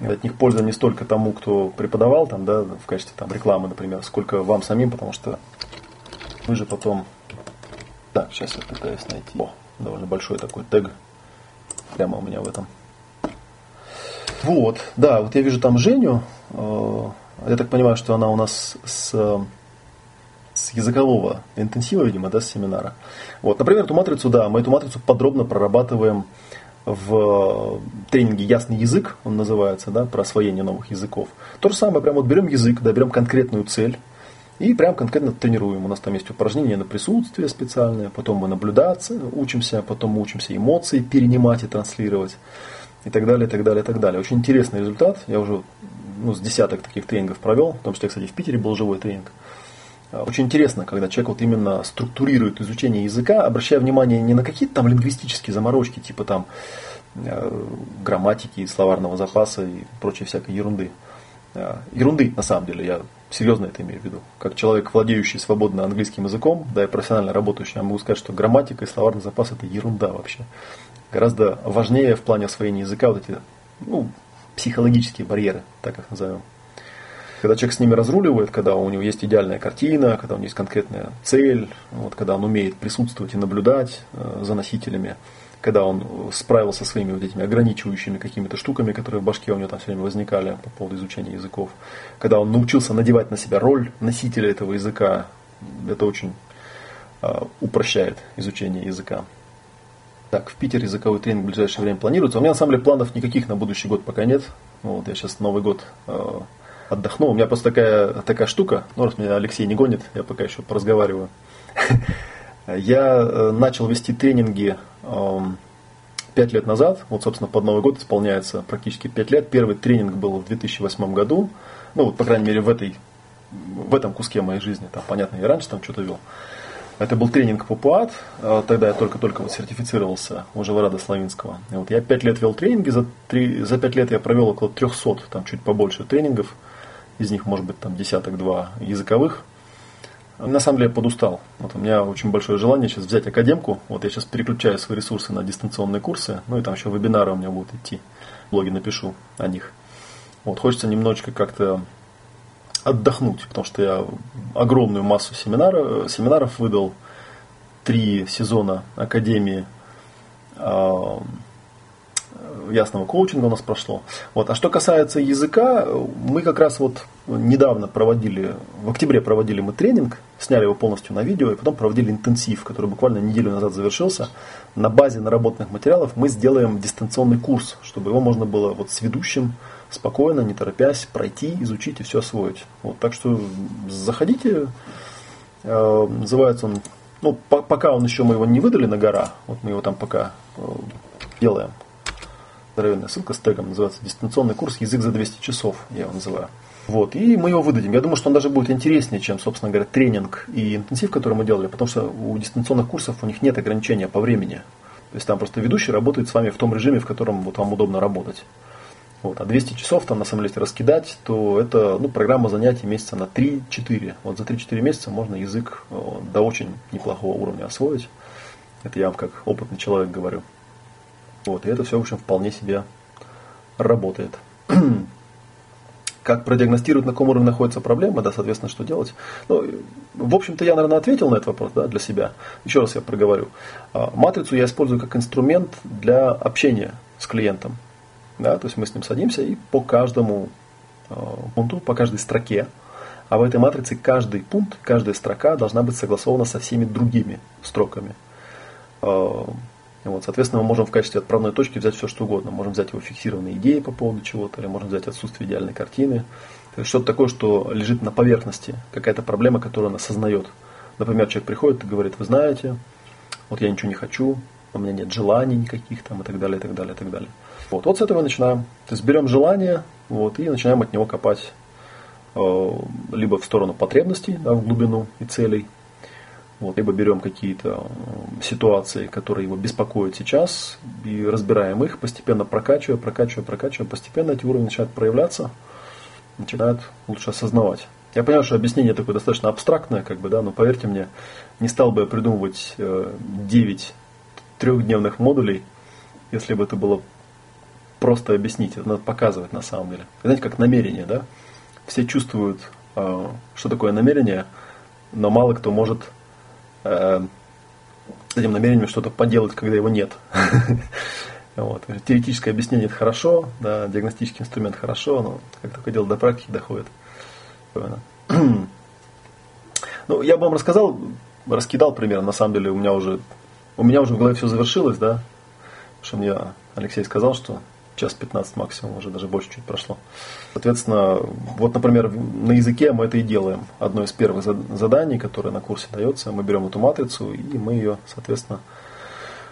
От них польза не столько тому, кто преподавал там, да, в качестве там, рекламы, например, сколько вам самим, потому что вы же потом... Так, сейчас я пытаюсь найти. О, довольно большой такой тег прямо у меня в этом. Вот, да, вот я вижу там Женю. Э, я так понимаю, что она у нас с с языкового интенсива, видимо, да, с семинара. Вот, например, эту матрицу, да, мы эту матрицу подробно прорабатываем в тренинге «Ясный язык», он называется, да, про освоение новых языков. То же самое, прям вот берем язык, да, берем конкретную цель, и прям конкретно тренируем. У нас там есть упражнения на присутствие специальное, потом мы наблюдаться учимся, потом мы учимся эмоции перенимать и транслировать, и так далее, и так далее, и так далее. Очень интересный результат. Я уже ну, с десяток таких тренингов провел, в том числе, кстати, в Питере был живой тренинг. А, очень интересно, когда человек вот именно структурирует изучение языка, обращая внимание не на какие-то там лингвистические заморочки, типа там э, грамматики, словарного запаса и прочей всякой ерунды. Э, ерунды, на самом деле, я серьезно это имею в виду. Как человек, владеющий свободно английским языком, да и профессионально работающий, я могу сказать, что грамматика и словарный запас это ерунда вообще. Гораздо важнее в плане освоения языка вот эти ну, психологические барьеры, так их назовем. Когда человек с ними разруливает, когда у него есть идеальная картина, когда у него есть конкретная цель, вот, когда он умеет присутствовать и наблюдать э, за носителями, когда он справился со своими вот этими ограничивающими какими-то штуками, которые в башке у него там все время возникали по поводу изучения языков, когда он научился надевать на себя роль носителя этого языка, это очень э, упрощает изучение языка. Так, в Питере языковой тренинг в ближайшее время планируется. У меня на самом деле планов никаких на будущий год пока нет. Вот, я сейчас Новый год э, отдохну. У меня просто такая, такая штука, ну раз меня Алексей не гонит, я пока еще поразговариваю. <laughs> Я э, начал вести тренинги пять лет назад, вот, собственно, под Новый год исполняется практически пять лет. Первый тренинг был в 2008 году, ну, вот, по крайней мере, в, этой, в этом куске моей жизни, там, понятно, я раньше там что-то вел. Это был тренинг по ПУАТ, э, тогда я только-только вот сертифицировался у Живорада Славинского. И вот я пять лет вел тренинги, за, три, за пять лет я провел около 300, там чуть побольше тренингов, из них может быть там десяток-два языковых. На самом деле я подустал. Вот у меня очень большое желание сейчас взять академку. Вот я сейчас переключаю свои ресурсы на дистанционные курсы. Ну и там еще вебинары у меня будут идти. Блоги напишу о них. Вот хочется немножечко как-то отдохнуть, потому что я огромную массу семинаров, семинаров выдал. Три сезона Академии а, ясного коучинга у нас прошло. Вот. А что касается языка, мы как раз вот недавно проводили, в октябре проводили мы тренинг, сняли его полностью на видео, и потом проводили интенсив, который буквально неделю назад завершился. На базе наработанных материалов мы сделаем дистанционный курс, чтобы его можно было вот с ведущим спокойно, не торопясь, пройти, изучить и все освоить. Вот, так что заходите, э, называется он, ну, по, пока он еще мы его не выдали на гора, вот мы его там пока э, делаем здоровенная ссылка с тегом, называется «Дистанционный курс «Язык за 200 часов», я его называю. Вот, и мы его выдадим. Я думаю, что он даже будет интереснее, чем, собственно говоря, тренинг и интенсив, который мы делали, потому что у дистанционных курсов у них нет ограничения по времени. То есть там просто ведущий работает с вами в том режиме, в котором вот вам удобно работать. Вот. А 200 часов там на самом деле раскидать, то это ну, программа занятий месяца на 3-4. Вот за 3-4 месяца можно язык э, до очень неплохого уровня освоить. Это я вам как опытный человек говорю. Вот, и это все, в общем, вполне себе работает. <clears throat> как продиагностировать, на каком уровне находится проблема, да, соответственно, что делать. Ну, в общем-то, я, наверное, ответил на этот вопрос да, для себя. Еще раз я проговорю. А, матрицу я использую как инструмент для общения с клиентом. Да, то есть мы с ним садимся и по каждому а, пункту, по каждой строке, а в этой матрице каждый пункт, каждая строка должна быть согласована со всеми другими строками. Вот, соответственно, мы можем в качестве отправной точки взять все, что угодно. Можем взять его фиксированные идеи по поводу чего-то, или можем взять отсутствие идеальной картины. То есть что-то такое, что лежит на поверхности, какая-то проблема, которую он осознает. Например, человек приходит и говорит, вы знаете, вот я ничего не хочу, у меня нет желаний никаких там и так далее, и так далее, и так далее. Вот, вот с этого начинаем. То есть берем желание вот, и начинаем от него копать э, либо в сторону потребностей, да, в глубину и целей, вот, либо берем какие-то э, ситуации, которые его беспокоят сейчас, и разбираем их, постепенно прокачивая, прокачивая, прокачивая, постепенно эти уровни начинают проявляться, начинают лучше осознавать. Я понимаю, что объяснение такое достаточно абстрактное, как бы, да, но поверьте мне, не стал бы я придумывать 9 э, трехдневных модулей, если бы это было просто объяснить, это надо показывать на самом деле. Знаете, как намерение, да? Все чувствуют, э, что такое намерение, но мало кто может э, этим намерением что-то поделать, когда его нет. <laughs> Вот. Теоретическое объяснение это хорошо, да, диагностический инструмент хорошо, но как только дело до практики доходит. <clears throat> Ну, я бы вам рассказал, раскидал примерно, на самом деле у меня уже, у меня уже в голове все завершилось, да, потому что мне Алексей сказал, что час 15 максимум, уже даже больше чуть прошло. Соответственно, вот, например, на языке мы это и делаем. Одно из первых заданий, которое на курсе дается, мы берем эту матрицу и мы ее, соответственно,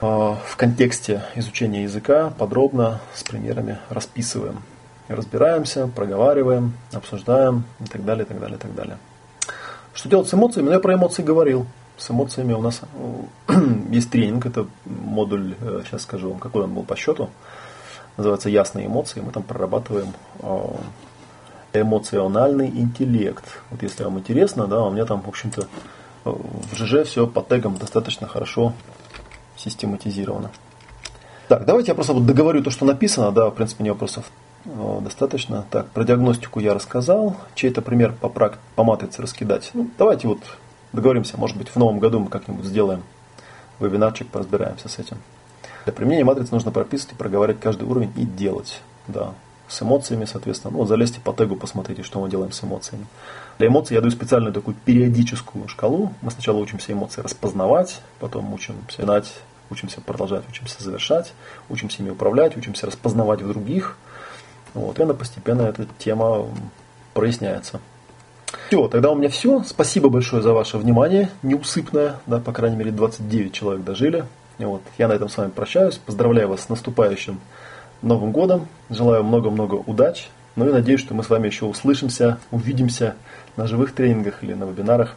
а, в контексте изучения языка подробно с примерами расписываем. Разбираемся, проговариваем, обсуждаем и так далее, и так далее, и так далее. Что делать с эмоциями? Ну, я про эмоции говорил. С эмоциями у нас <clears throat> есть тренинг, это модуль, э, сейчас скажу вам, какой он был по счету называется «Ясные эмоции». Мы там прорабатываем а, эмоциональный интеллект. Вот если вам интересно, да, у меня там, в общем-то, в ЖЖ все по тегам достаточно хорошо систематизировано. Так, давайте я просто вот договорю то, что написано, да, в принципе, не вопросов а, достаточно. Так, про диагностику я рассказал, чей-то пример по, практ, по матрице раскидать. Ну, давайте вот договоримся, может быть, в новом году мы как-нибудь сделаем вебинарчик, поразбираемся с этим. Для применения матрицы нужно прописывать и проговаривать каждый уровень и делать. Да. С эмоциями, соответственно. Ну, вот залезьте по тегу, посмотрите, что мы делаем с эмоциями. Для эмоций я даю специальную такую периодическую шкалу. Мы сначала учимся эмоции распознавать, потом учимся знать, учимся продолжать, учимся завершать, учимся ими управлять, учимся распознавать в других. Вот, и она постепенно эта тема проясняется. Все, тогда у меня все. Спасибо большое за ваше внимание, неусыпное, да, по крайней мере 29 человек дожили. Вот. Я на этом с вами прощаюсь. Поздравляю вас с наступающим Новым годом. Желаю много-много удач. Ну и надеюсь, что мы с вами еще услышимся, увидимся на живых тренингах или на вебинарах.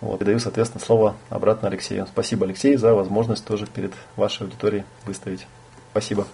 Вот. И даю, соответственно, слово обратно Алексею. Спасибо, Алексей, за возможность тоже перед вашей аудиторией выставить. Спасибо.